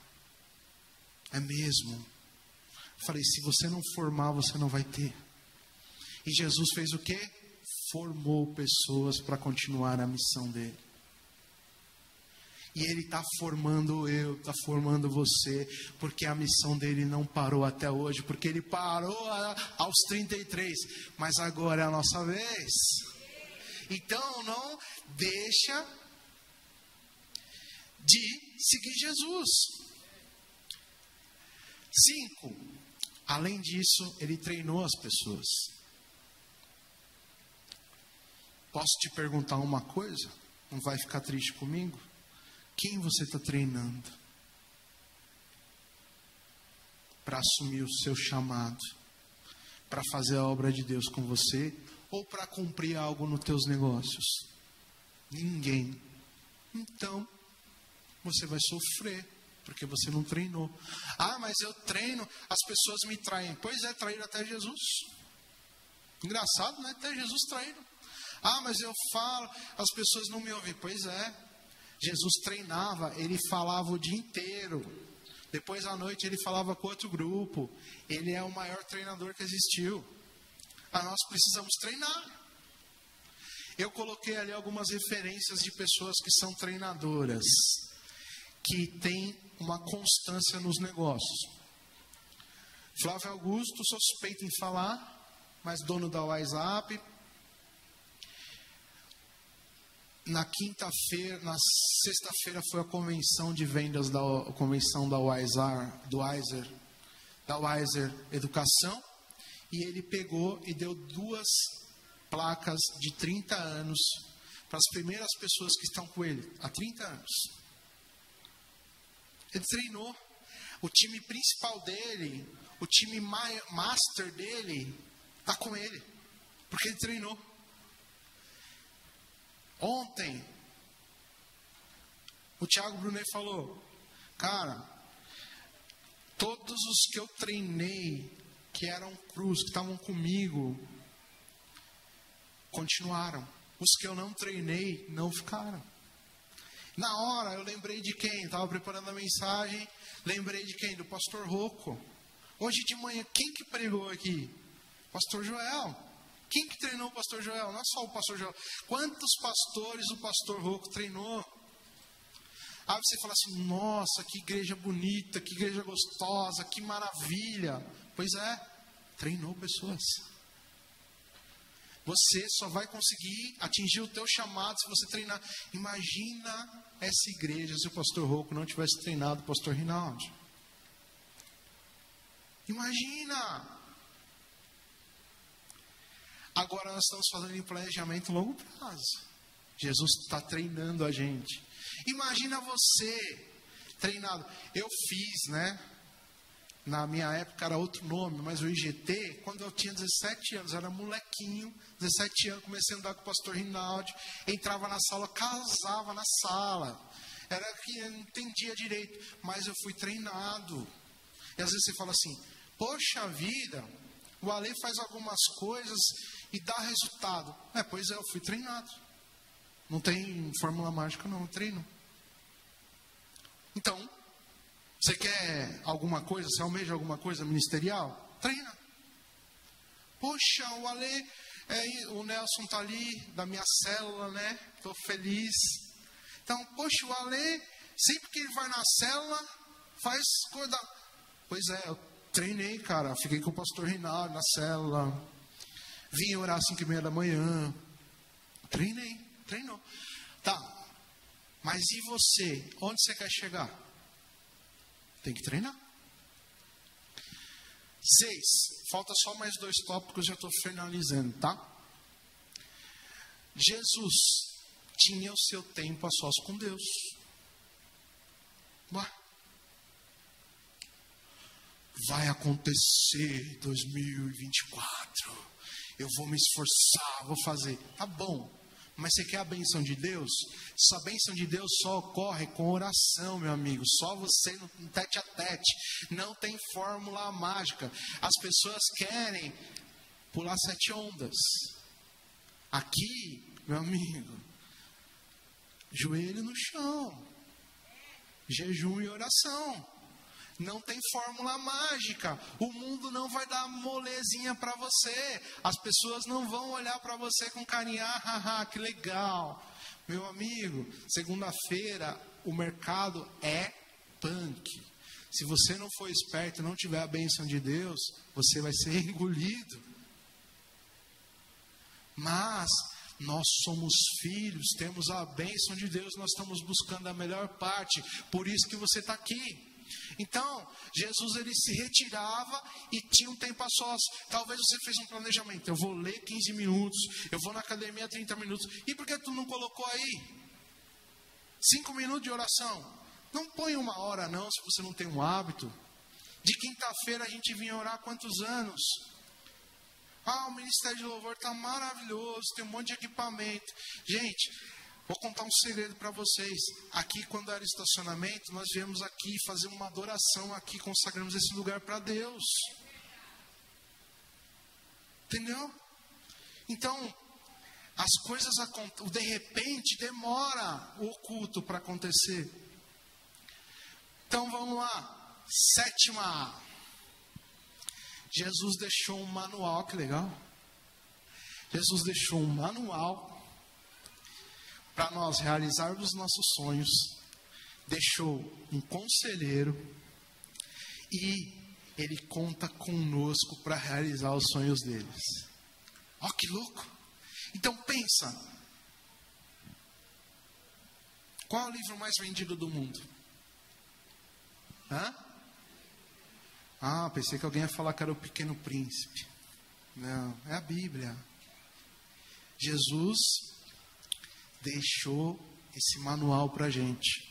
é mesmo. Eu falei, se você não formar, você não vai ter. E Jesus fez o quê? Formou pessoas para continuar a missão dele. E Ele está formando eu, está formando você, porque a missão dele não parou até hoje, porque Ele parou aos 33, mas agora é a nossa vez. Então não deixa de seguir Jesus. Cinco, além disso, Ele treinou as pessoas. Posso te perguntar uma coisa? Não vai ficar triste comigo? Quem você está treinando para assumir o seu chamado, para fazer a obra de Deus com você ou para cumprir algo nos teus negócios? Ninguém. Então, você vai sofrer, porque você não treinou. Ah, mas eu treino, as pessoas me traem. Pois é, traíram até Jesus. Engraçado, né? Até Jesus traíram. Ah, mas eu falo, as pessoas não me ouvem. Pois é, Jesus treinava, ele falava o dia inteiro. Depois à noite ele falava com outro grupo. Ele é o maior treinador que existiu. Mas nós precisamos treinar. Eu coloquei ali algumas referências de pessoas que são treinadoras, que têm uma constância nos negócios. Flávio Augusto, suspeito em falar, mas dono da WhatsApp, na quinta-feira, na sexta-feira foi a convenção de vendas da convenção da Wiser, do Wiser, da Wiser Educação, e ele pegou e deu duas placas de 30 anos para as primeiras pessoas que estão com ele há 30 anos. Ele treinou o time principal dele, o time master dele está com ele, porque ele treinou. Ontem, o Thiago Brunet falou: Cara, Todos os que eu treinei, que eram cruz, que estavam comigo, continuaram. Os que eu não treinei, não ficaram. Na hora eu lembrei de quem? Estava preparando a mensagem, lembrei de quem? Do pastor Rocco. Hoje de manhã, quem que pregou aqui? Pastor Joel. Quem que treinou o pastor Joel? Não é só o pastor Joel. Quantos pastores o pastor Rocco treinou? Aí você fala assim: nossa, que igreja bonita, que igreja gostosa, que maravilha. Pois é, treinou pessoas. Você só vai conseguir atingir o teu chamado se você treinar. Imagina essa igreja se o pastor Rocco não tivesse treinado o pastor Rinaldi. Imagina! Agora nós estamos fazendo em planejamento longo prazo. Jesus está treinando a gente. Imagina você treinado. Eu fiz, né? Na minha época era outro nome, mas o IGT, quando eu tinha 17 anos, era molequinho, 17 anos, comecei a andar com o pastor Rinaldi, entrava na sala, casava na sala. Era que eu não entendia direito, mas eu fui treinado. E às vezes você fala assim: Poxa vida, o Ale faz algumas coisas e dá resultado. É, pois é, eu fui treinado. Não tem fórmula mágica, não, eu treino. Então, você quer alguma coisa, você almeja alguma coisa ministerial? Treina. Poxa, o Ale, é, o Nelson está ali, da minha célula, né? Estou feliz. Então, poxa, o Ale, sempre que ele vai na célula, faz coisa. Pois é, eu treinei, cara. Fiquei com o pastor Reinaldo na célula. Vim orar às 5 e meia da manhã. Treinei, treinou. Tá. Mas e você? Onde você quer chegar? Tem que treinar. Seis. Falta só mais dois tópicos, já estou finalizando, tá? Jesus tinha o seu tempo a sós com Deus. Bah vai acontecer 2024. Eu vou me esforçar, vou fazer. Tá bom. Mas você quer a benção de Deus? Essa benção de Deus só ocorre com oração, meu amigo. Só você no tete a tete. Não tem fórmula mágica. As pessoas querem pular sete ondas. Aqui, meu amigo, joelho no chão, jejum e oração. Não tem fórmula mágica. O mundo não vai dar molezinha para você. As pessoas não vão olhar para você com carinho. Ah, haha, que legal. Meu amigo, segunda-feira o mercado é punk. Se você não for esperto e não tiver a bênção de Deus, você vai ser engolido. Mas nós somos filhos, temos a bênção de Deus, nós estamos buscando a melhor parte. Por isso que você está aqui. Então, Jesus ele se retirava e tinha um tempo a sós. Talvez você fez um planejamento. Eu vou ler 15 minutos, eu vou na academia 30 minutos. E por que tu não colocou aí? 5 minutos de oração. Não põe uma hora não, se você não tem um hábito. De quinta-feira a gente vinha orar quantos anos? Ah, o Ministério de Louvor está maravilhoso, tem um monte de equipamento. Gente, Vou contar um segredo para vocês. Aqui, quando era estacionamento, nós viemos aqui fazer uma adoração aqui, consagramos esse lugar para Deus. Entendeu? Então, as coisas acontecem, de repente demora o culto para acontecer. Então vamos lá. Sétima. Jesus deixou um manual, que legal. Jesus deixou um manual para nós realizarmos nossos sonhos, deixou um conselheiro e ele conta conosco para realizar os sonhos deles. Ó, oh, que louco! Então pensa. Qual é o livro mais vendido do mundo? Hã? Ah, pensei que alguém ia falar que era o Pequeno Príncipe. Não, é a Bíblia. Jesus deixou esse manual para gente.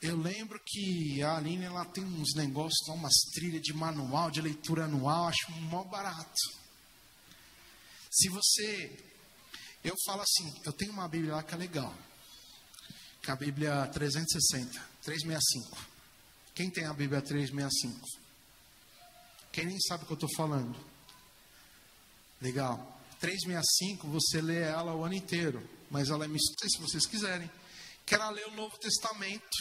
Eu lembro que a Aline ela tem uns negócios, umas trilhas de manual, de leitura anual, acho mó barato. Se você. Eu falo assim, eu tenho uma Bíblia lá que é legal. Que é a Bíblia 360, 365. Quem tem a Bíblia 365? Quem nem sabe o que eu estou falando? Legal. 365, você lê ela o ano inteiro, mas ela é mistura, se vocês quiserem. Que ela lê o Novo Testamento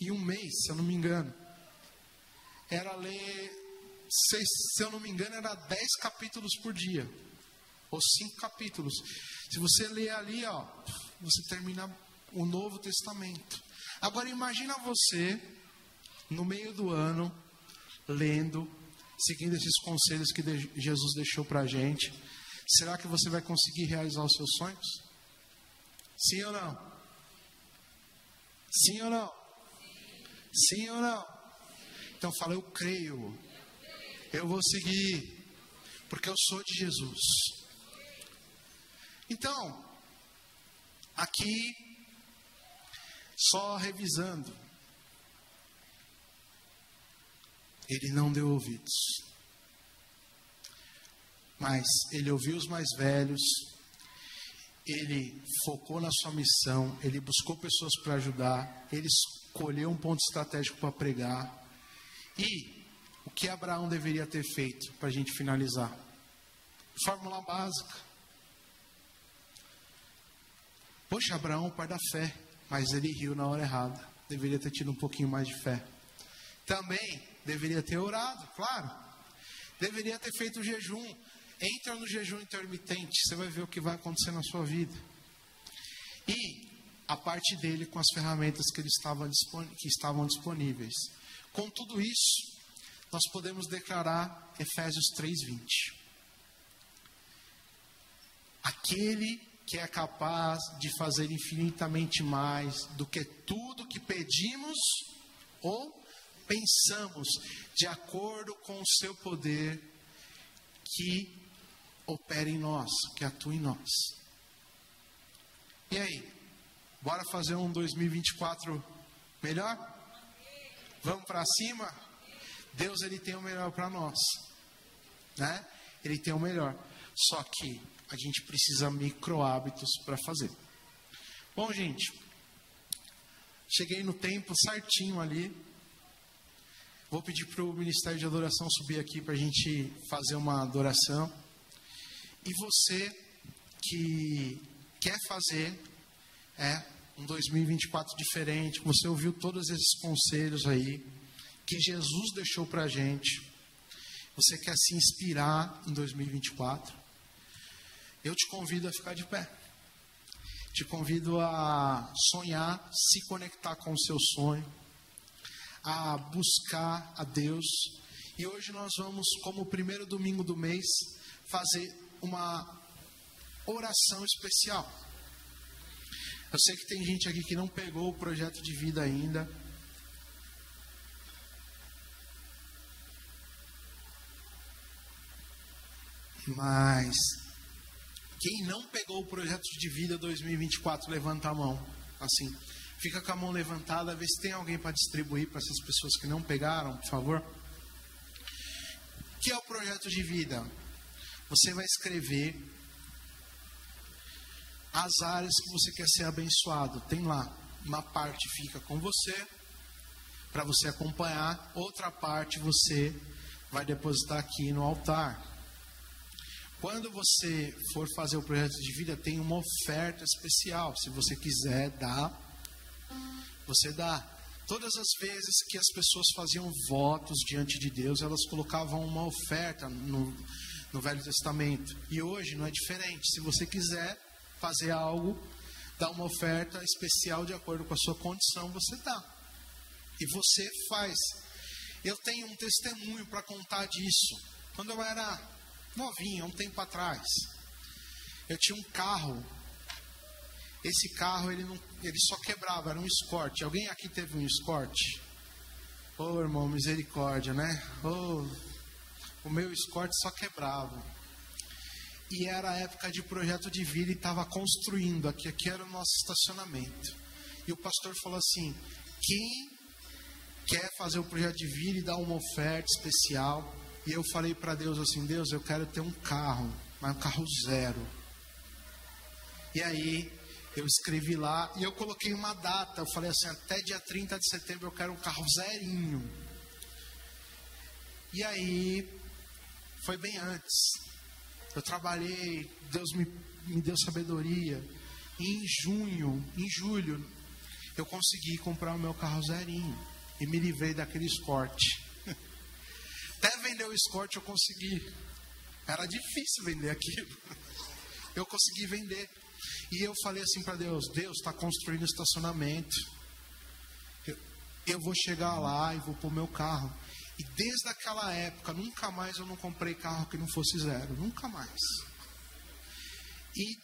em um mês, se eu não me engano. Era ler, se, se eu não me engano, era 10 capítulos por dia, ou 5 capítulos. Se você ler ali, ó, você termina o Novo Testamento. Agora imagina você no meio do ano lendo, seguindo esses conselhos que Jesus deixou para a gente. Será que você vai conseguir realizar os seus sonhos? Sim ou não? Sim ou não? Sim ou não? Então fala, eu creio. Eu vou seguir. Porque eu sou de Jesus. Então, aqui, só revisando. Ele não deu ouvidos. Mas ele ouviu os mais velhos, ele focou na sua missão, ele buscou pessoas para ajudar, ele escolheu um ponto estratégico para pregar. E o que Abraão deveria ter feito para a gente finalizar? Fórmula básica. Poxa, Abraão, pai da fé, mas ele riu na hora errada. Deveria ter tido um pouquinho mais de fé. Também deveria ter orado, claro. Deveria ter feito jejum. Entra no jejum intermitente, você vai ver o que vai acontecer na sua vida. E a parte dele com as ferramentas que, ele estava, que estavam disponíveis. Com tudo isso, nós podemos declarar Efésios 3:20. Aquele que é capaz de fazer infinitamente mais do que tudo que pedimos ou pensamos, de acordo com o seu poder que opera em nós, que atua em nós. E aí? Bora fazer um 2024 melhor? Vamos para cima? Deus ele tem o melhor para nós, né? Ele tem o melhor. Só que a gente precisa micro hábitos para fazer. Bom, gente, cheguei no tempo certinho ali. Vou pedir para o Ministério de Adoração subir aqui para a gente fazer uma adoração. E você que quer fazer é um 2024 diferente, você ouviu todos esses conselhos aí que Jesus deixou para a gente, você quer se inspirar em 2024, eu te convido a ficar de pé. Te convido a sonhar, se conectar com o seu sonho, a buscar a Deus. E hoje nós vamos, como primeiro domingo do mês, fazer uma oração especial. Eu sei que tem gente aqui que não pegou o projeto de vida ainda. Mas quem não pegou o projeto de vida 2024, levanta a mão. Assim, fica com a mão levantada, vê se tem alguém para distribuir para essas pessoas que não pegaram, por favor. Que é o projeto de vida? Você vai escrever as áreas que você quer ser abençoado. Tem lá, uma parte fica com você, para você acompanhar, outra parte você vai depositar aqui no altar. Quando você for fazer o projeto de vida, tem uma oferta especial. Se você quiser dar, você dá. Todas as vezes que as pessoas faziam votos diante de Deus, elas colocavam uma oferta no, no Velho Testamento. E hoje não é diferente. Se você quiser fazer algo, dar uma oferta especial de acordo com a sua condição, você dá. E você faz. Eu tenho um testemunho para contar disso. Quando eu era novinho, há um tempo atrás, eu tinha um carro. Esse carro ele, não, ele só quebrava, era um Escort. Alguém aqui teve um Escort? Ô oh, irmão, misericórdia, né? Oh, o meu Escort só quebrava. E era a época de projeto de vida e estava construindo aqui. Aqui era o nosso estacionamento. E o pastor falou assim: quem quer fazer o projeto de vida e dar uma oferta especial? E eu falei para Deus assim: Deus, eu quero ter um carro, mas um carro zero. E aí Eu escrevi lá e eu coloquei uma data. Eu falei assim: até dia 30 de setembro eu quero um carro zerinho. E aí, foi bem antes. Eu trabalhei, Deus me, me deu sabedoria. E em junho, em julho, eu consegui comprar o meu carro zerinho. E me livrei daquele escorte. Até vender o escorte eu consegui. Era difícil vender aquilo. Eu consegui vender. E eu falei assim para Deus: Deus está construindo estacionamento. Eu, eu vou chegar lá e vou pôr meu carro. E desde aquela época, nunca mais eu não comprei carro que não fosse zero. Nunca mais. E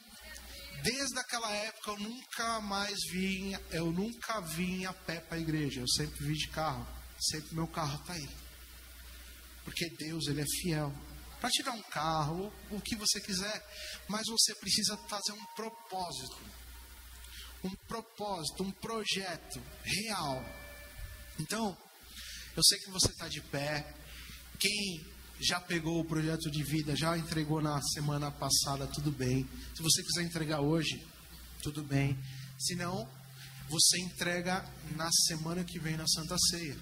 desde aquela época eu nunca mais vim, eu nunca vim a pé para a igreja. Eu sempre vim de carro. Sempre meu carro está aí. Porque Deus, Ele é fiel. Para te dar um carro, o que você quiser, mas você precisa fazer um propósito. Um propósito, um projeto real. Então, eu sei que você está de pé. Quem já pegou o projeto de vida, já entregou na semana passada, tudo bem. Se você quiser entregar hoje, tudo bem. Se não, você entrega na semana que vem na Santa Ceia.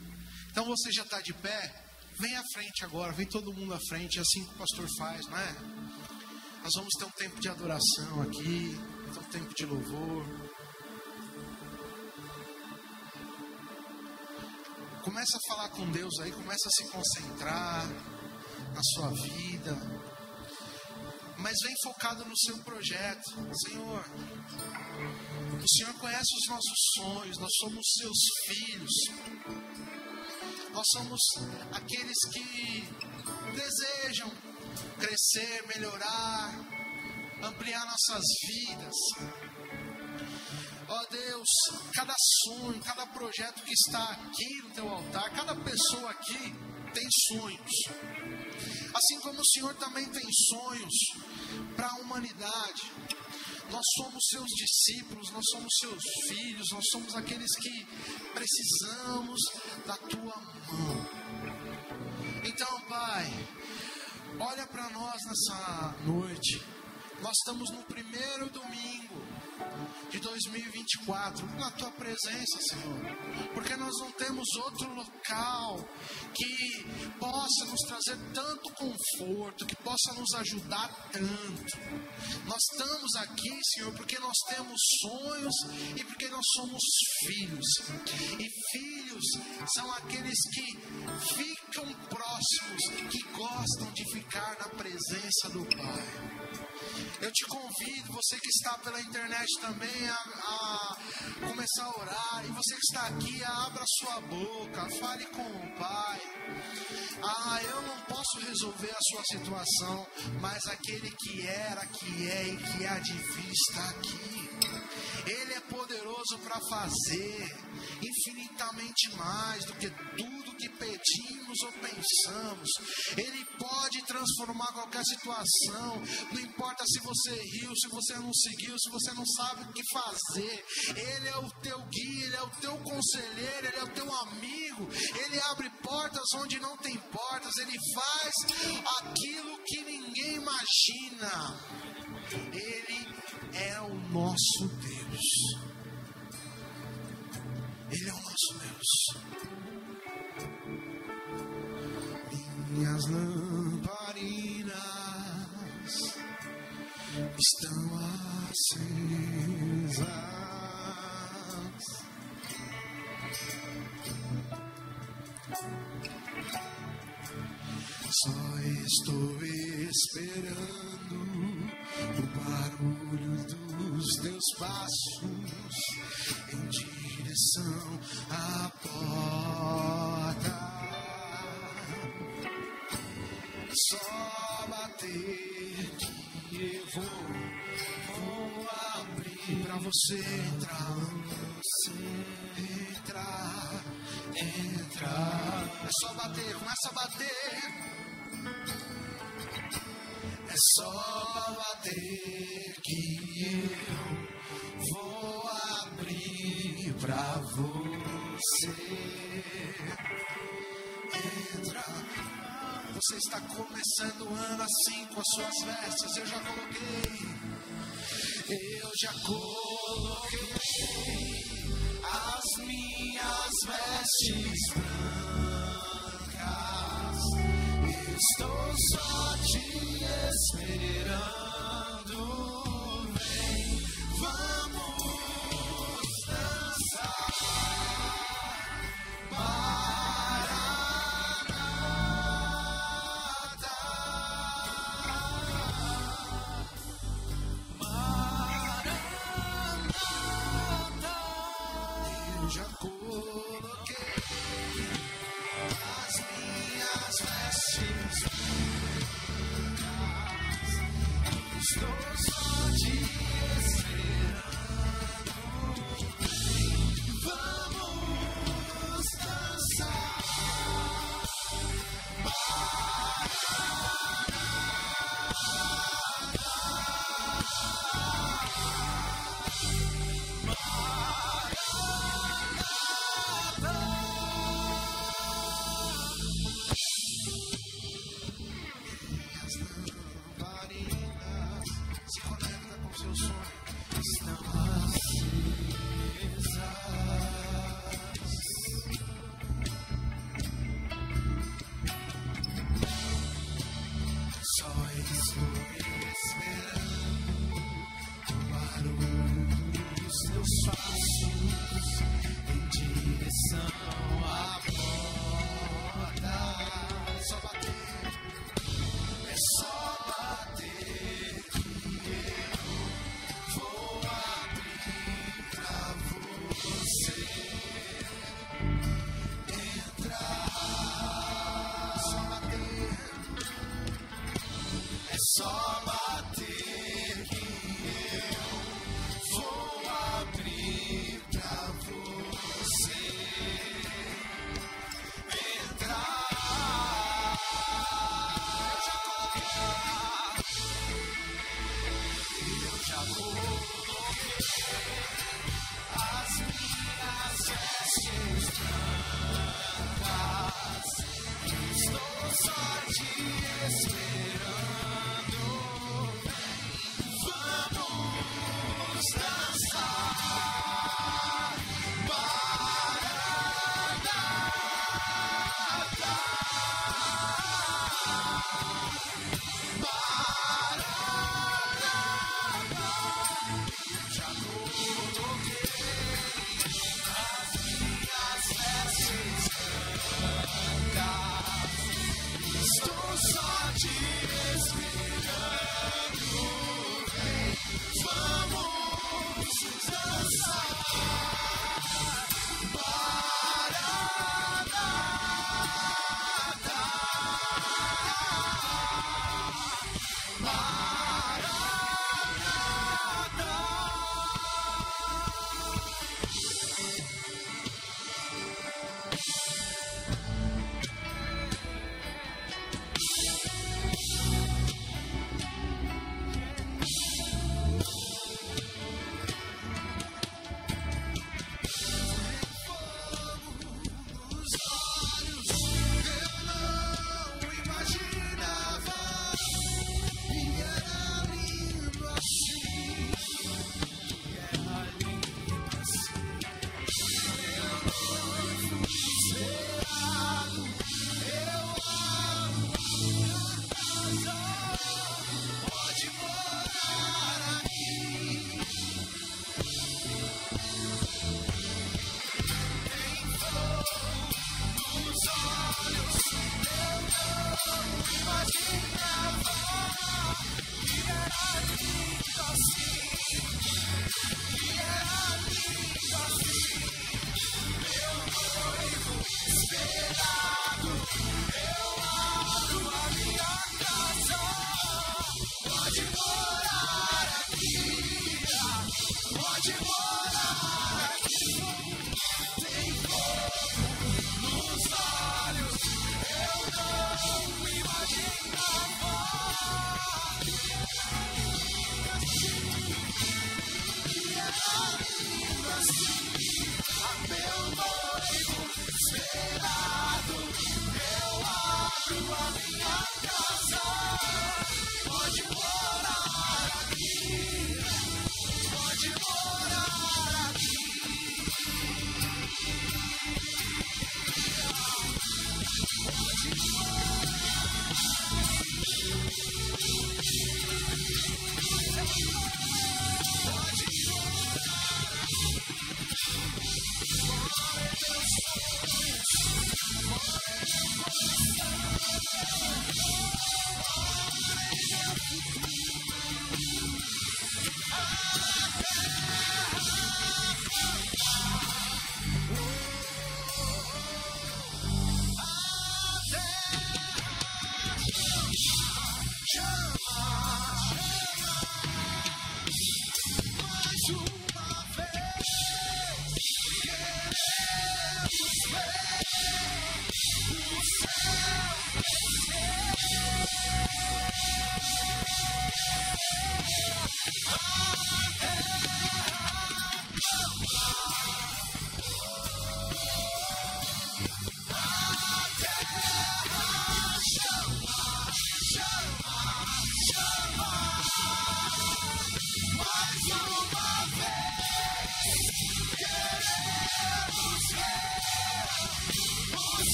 Então você já está de pé? Vem à frente agora, vem todo mundo à frente, é assim que o pastor faz, não é? Nós vamos ter um tempo de adoração aqui, um tempo de louvor. Começa a falar com Deus aí, começa a se concentrar na sua vida. Mas vem focado no seu projeto. Senhor, o Senhor conhece os nossos sonhos, nós somos seus filhos. Nós somos aqueles que desejam crescer, melhorar, ampliar nossas vidas. Ó oh Deus, cada sonho, cada projeto que está aqui no teu altar, cada pessoa aqui tem sonhos. Assim como o Senhor também tem sonhos para a humanidade. Nós somos seus discípulos, nós somos seus filhos, nós somos aqueles que precisamos da tua mão. Então, Pai, olha para nós nessa noite. Nós estamos no primeiro domingo de 2024 na tua presença, Senhor. Porque nós não temos outro local que possa nos trazer tanto conforto, que possa nos ajudar tanto. Nós estamos aqui, Senhor, porque nós temos sonhos e porque nós somos filhos. E filhos são aqueles que ficam próximos, que gostam de ficar na presença do Pai. Eu te convido, você que está pela internet também, a, a, começar a orar. E você que está aqui, abra sua boca, fale com o Pai. Ah, eu não posso resolver a sua situação, mas aquele que era, que é e que há de vir está aqui. Ele é poderoso para fazer infinitamente mais do que tudo que pedimos ou pensamos. Ele pode transformar qualquer situação. Não importa se você riu, se você não seguiu, se você não sabe o que fazer. Ele é o teu guia, ele é o teu conselheiro, ele é o teu amigo. Ele abre portas onde não tem portas. Ele faz aquilo que ninguém imagina. Ele é o nosso Deus. Ele é o nosso Deus. Minhas lamparinas estão acesas. Só estou esperando o barulho dos teus passos em direção à porta. Só bater que eu vou, vou abrir pra você entrar. Você entrar, entrar. É só bater, começa a bater. É só bater que eu vou abrir pra você entrar. Você está começando o ano assim com as suas vestes, eu já coloquei. Eu já coloquei as minhas vestes brancas. Estou só te esperando. Vem, vamos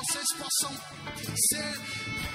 vocês possam ser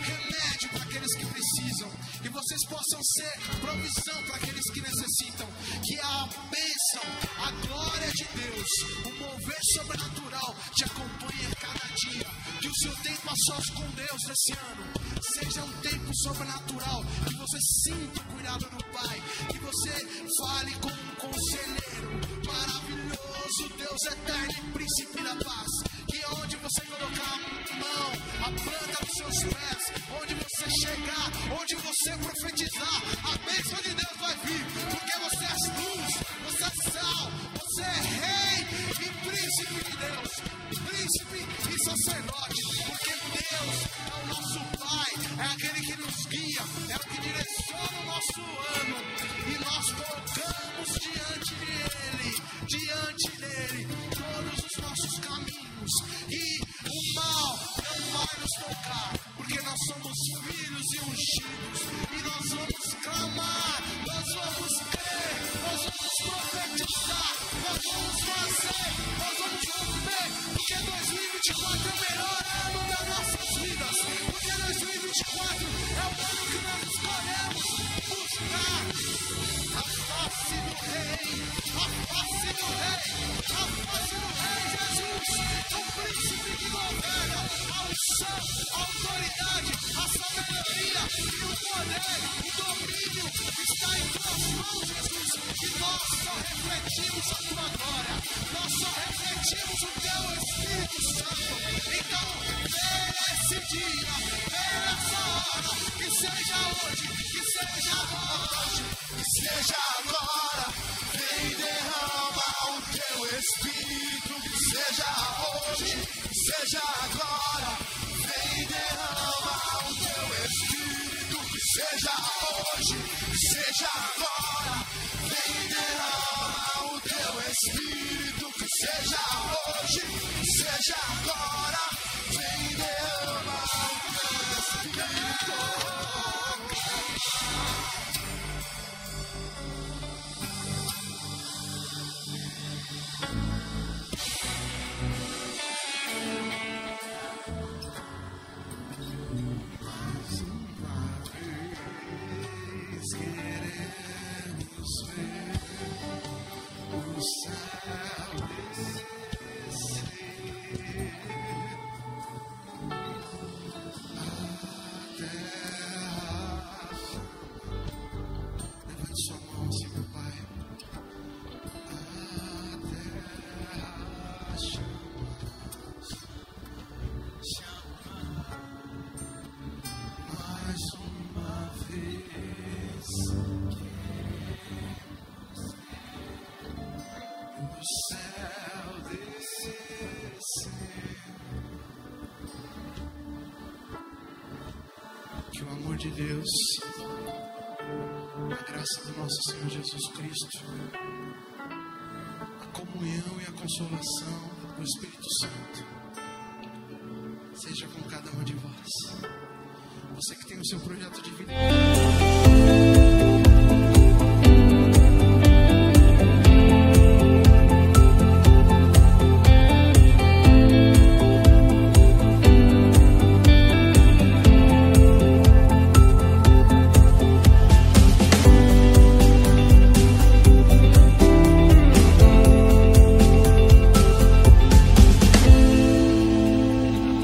remédio para aqueles que precisam, que vocês possam ser provisão para aqueles que necessitam, que a bênção, a glória de Deus, o mover sobrenatural te acompanhe a cada dia, que o seu tempo a sós com Deus nesse ano seja um tempo sobrenatural, que você sinta o cuidado do Pai, que você fale com um conselheiro maravilhoso, Deus eterno e príncipe da paz onde você colocar a mão, a planta dos seus pés, onde você chegar, onde você profetizar, a bênção de Deus vai vir, porque você é luz, você é sal, você é rei e príncipe de Deus, príncipe e sacerdote, porque Deus é o nosso Pai, é aquele que nos guia, é o que direciona o nosso ano. nos tocar, porque nós somos filhos e ungidos, e nós vamos clamar, nós vamos crer, nós vamos profetizar, nós vamos fazer, nós vamos romper, porque 2024 é o melhor ano das nossas vidas, porque 2024 é o ano que nós escolhemos buscar a face do Rei, a face do Rei, a face do Rei respeito ao príncipe que governa, a unção, à autoridade, a sabedoria e o poder, o domínio está em tuas mãos, Jesus. E nós só refletimos a tua glória, nós só refletimos o teu Espírito Santo. Então, venha esse dia, venha essa hora, que seja hoje, que seja a que seja igreja agora. Vem derrama o teu espírito, que seja hoje, seja agora. Vem derrama o teu espírito, que seja hoje, seja agora.